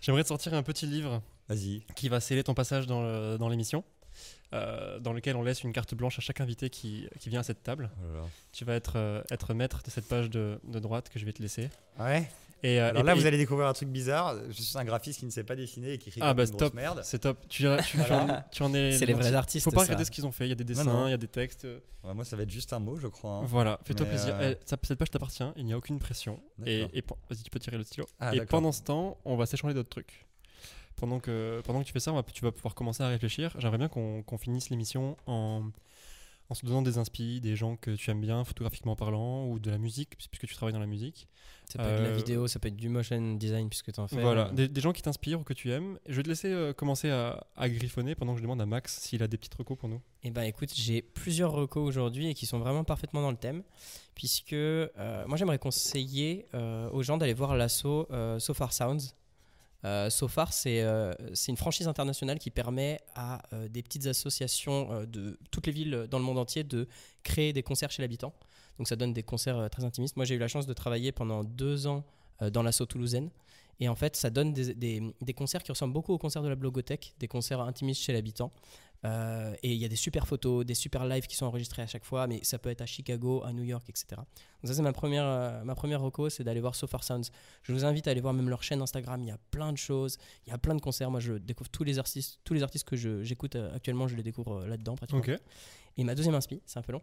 J'aimerais te sortir un petit livre Vas-y. qui va sceller ton passage dans l'émission, euh, dans lequel on laisse une carte blanche à chaque invité qui, qui vient à cette table. Oh là là. Tu vas être, euh, être maître de cette page de, de droite que je vais te laisser. Ouais? Et, euh, Alors et- là, vous allez découvrir un truc bizarre. Je suis un graphiste qui ne sait pas dessiner et qui écrit Ah bah une grosse stop, merde. c'est top. Tu, en, tu en es. C'est les vrais artistes. Faut pas ça. regarder ce qu'ils ont fait. Il y a des dessins, non. il y a des textes. Ouais, moi, ça va être juste un mot, je crois. hein. Voilà, fais-toi plaisir. euh, Eh, ça- cette page t'appartient, il n'y a aucune pression. Et, D'accord. et vas-y, tu peux tirer le stylo. Ah, et pendant ce temps, on va s'échanger d'autres trucs. Pendant que, pendant que tu fais ça, on va- tu vas pouvoir commencer à réfléchir. J'aimerais bien qu'on qu'on finisse l'émission en, en se donnant des inspi, des gens que tu aimes bien, photographiquement parlant, ou de la musique, puisque tu travailles dans la musique. Ça peut être de la Euh, vidéo, ça peut être du motion design puisque tu en fais. Voilà, des, des gens qui t'inspirent ou que tu aimes. Je vais te laisser euh, commencer à, à griffonner pendant que je demande à Max s'il a des petites recos pour nous. Eh ben écoute, j'ai plusieurs recos aujourd'hui et qui sont vraiment parfaitement dans le thème, puisque euh, moi j'aimerais conseiller aux gens d'aller voir l'assaut So Far Sounds. Euh, so Far, c'est euh, c'est une franchise internationale qui permet à euh, des petites associations de toutes les villes dans le monde entier de créer des concerts chez l'habitant. Donc ça donne des concerts très intimistes. Moi j'ai eu la chance de travailler pendant deux ans dans l'assaut toulousaine. Et en fait, ça donne des, des- des concerts qui ressemblent beaucoup aux concerts de la Blogothèque, des concerts intimistes chez l'habitant. Euh, et il y a des super photos, des super lives qui sont enregistrés à chaque fois, mais ça peut être à Chicago, à New York, etc. Donc ça c'est ma première, euh, ma première reco, c'est d'aller voir So Far Sounds. Je vous invite à aller voir même leur chaîne Instagram, il y a plein de choses, il y a plein de concerts. Moi je découvre tous les artistes, tous les artistes que j'écoute euh, actuellement, je les découvre euh, là-dedans pratiquement. Et ma deuxième inspi, c'est un peu long.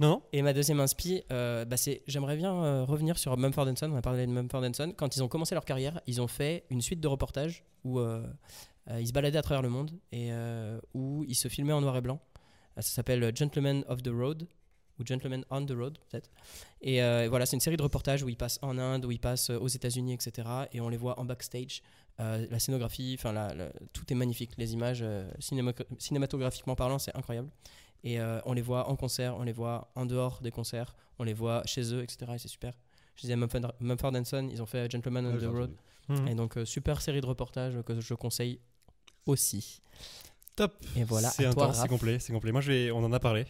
Non, Et ma deuxième inspi, euh, bah, c'est j'aimerais bien euh, revenir sur Mumford Son. On a parlé de Mumford Son. Quand ils ont commencé leur carrière, ils ont fait une suite de reportages où euh, ils se baladaient à travers le monde et où ils se filmaient en noir et blanc. Ça s'appelle Gentlemen of the Road ou Gentlemen on the Road peut-être. Et voilà, c'est une série de reportages où ils passent en Inde, où ils passent aux États-Unis, etc. Et on les voit en backstage. La scénographie, enfin tout est magnifique. Les images, cinéma- cinématographiquement parlant, c'est incroyable. Et euh, on les voit en concert, on les voit en dehors des concerts, on les voit chez eux, etc. Et c'est super. Je disais Mumford, Mumford Son, ils ont fait Gentleman on Ouais, the Road. Mhm. Et donc, euh, super série de reportages que je conseille aussi. Top. Et voilà, c'est intense, c'est complet, c'est complet. Moi, je vais, on en a parlé.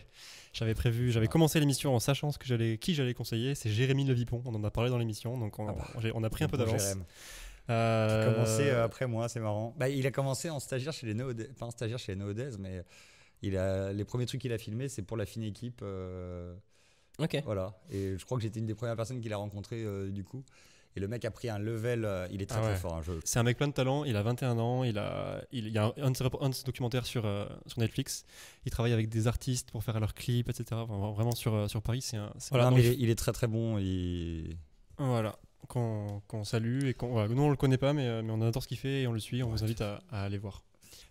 J'avais prévu, j'avais commencé l'émission en sachant ce que j'allais, qui j'allais conseiller. C'est Jérémy Levipon. On en a parlé dans l'émission, donc on, Ah bah. on a pris un peu d'avance. Euh, Il a commencé euh, après moi, c'est marrant. Bah, il a commencé en stagiaire chez les Noodez, pas en stagiaire chez les Noodez, mais il a les premiers trucs qu'il a filmés, c'est pour la fine équipe. euh, Ok. Voilà. Et je crois que j'étais une des premières personnes qu'il a rencontré euh, du coup. Et le mec a pris un level, euh, il est très Ah très fort. hein, je- C'est un mec plein de talent. Il a 21 ans. Il a, il, il y a un, un de ses, documentaires sur, euh, sur Netflix. Il travaille avec des artistes pour faire leurs clips, etc. Enfin, vraiment sur, sur Paris, c'est un. c'est- Voilà, mais il, est, il est très très bon. il- Voilà. Qu'on qu'on salue et qu'on. Voilà. Nous, on le connaît pas, mais, mais on adore ce qu'il fait et on le suit. On vous invite à, à aller voir.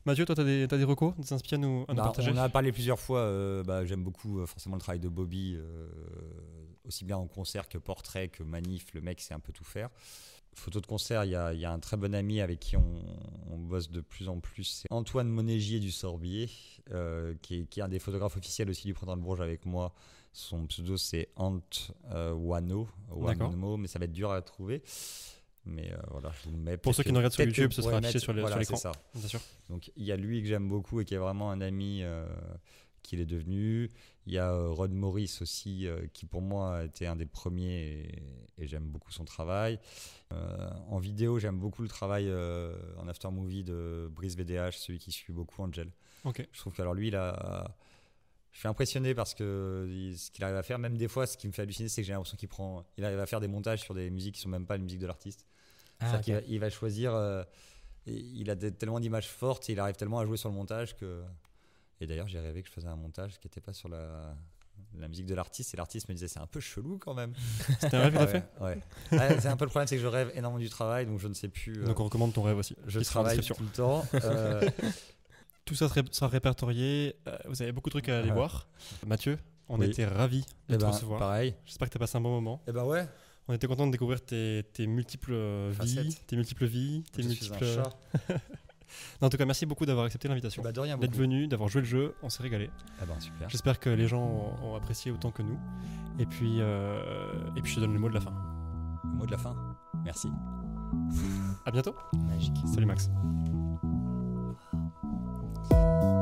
Mathieu, toi, t'as des, t'as des recos, des inspi à nous, à nous Bah, partager on a parlé plusieurs fois. euh, bah, J'aime beaucoup euh, forcément le travail de Bobby, euh, aussi bien en concert que portrait, que manif. Le mec sait un peu tout faire. Photo de concert, il y a, il y a un très bon ami avec qui on, on bosse de plus en plus. C'est Antoine Monégier du Sorbier, euh, qui, est, qui est un des photographes officiels aussi du Printemps de Bourges avec moi. Son pseudo c'est Ant Wano. Wano, mais ça va être dur à trouver. Mais euh, voilà, je vous mets. Pour ceux qui nous regardent sur YouTube, ce sera affiché sur voilà, l'écran. Bien sûr. Donc il y a lui que j'aime beaucoup et qui est vraiment un ami euh, qu'il est devenu. Il y a euh, Rod Morris aussi, euh, qui pour moi a été un des premiers et, et j'aime beaucoup son travail. En vidéo, j'aime beaucoup le travail en after movie de Brice VDH, celui qui suit beaucoup Angel. Ok. Je trouve que alors lui, il a. Je suis impressionné parce que ce qu'il arrive à faire, même des fois, ce qui me fait halluciner, c'est que j'ai l'impression qu'il prend, il arrive à faire des montages sur des musiques qui sont même pas les musiques de l'artiste. Ah, C'est-à-dire qu'il va- il va choisir. euh, il a des- tellement d'images fortes et il arrive tellement à jouer sur le montage que. Et d'ailleurs, j'ai rêvé que je faisais un montage qui n'était pas sur la, la musique de l'artiste et l'artiste me disait c'est un peu chelou quand même. C'était un rêve que fait ouais. Ouais, c'est un peu le problème, c'est que je rêve énormément du travail donc je ne sais plus. euh, Donc on recommande ton rêve aussi. je sera en travaille tout le temps. euh, Tout ça sera répertorié. euh, Vous avez beaucoup de trucs à aller voir. Mathieu, on Oui. était ravis de eh te ben, recevoir. pareil. J'espère que tu as passé un bon moment. Et ben ouais. On était content de découvrir tes, tes multiples euh, vies, tes multiples vies, tes Je suis multiples. un chat. Non, en tout cas, merci beaucoup d'avoir accepté l'invitation, Bah d'être venu, d'avoir joué le jeu. On s'est régalé. Eh ben super. J'espère que les gens ont, ont apprécié autant que nous. Et puis, euh, et puis, je te donne le mot de la fin. Le mot de la fin. Merci. À bientôt. Magique. Salut Max. Bye.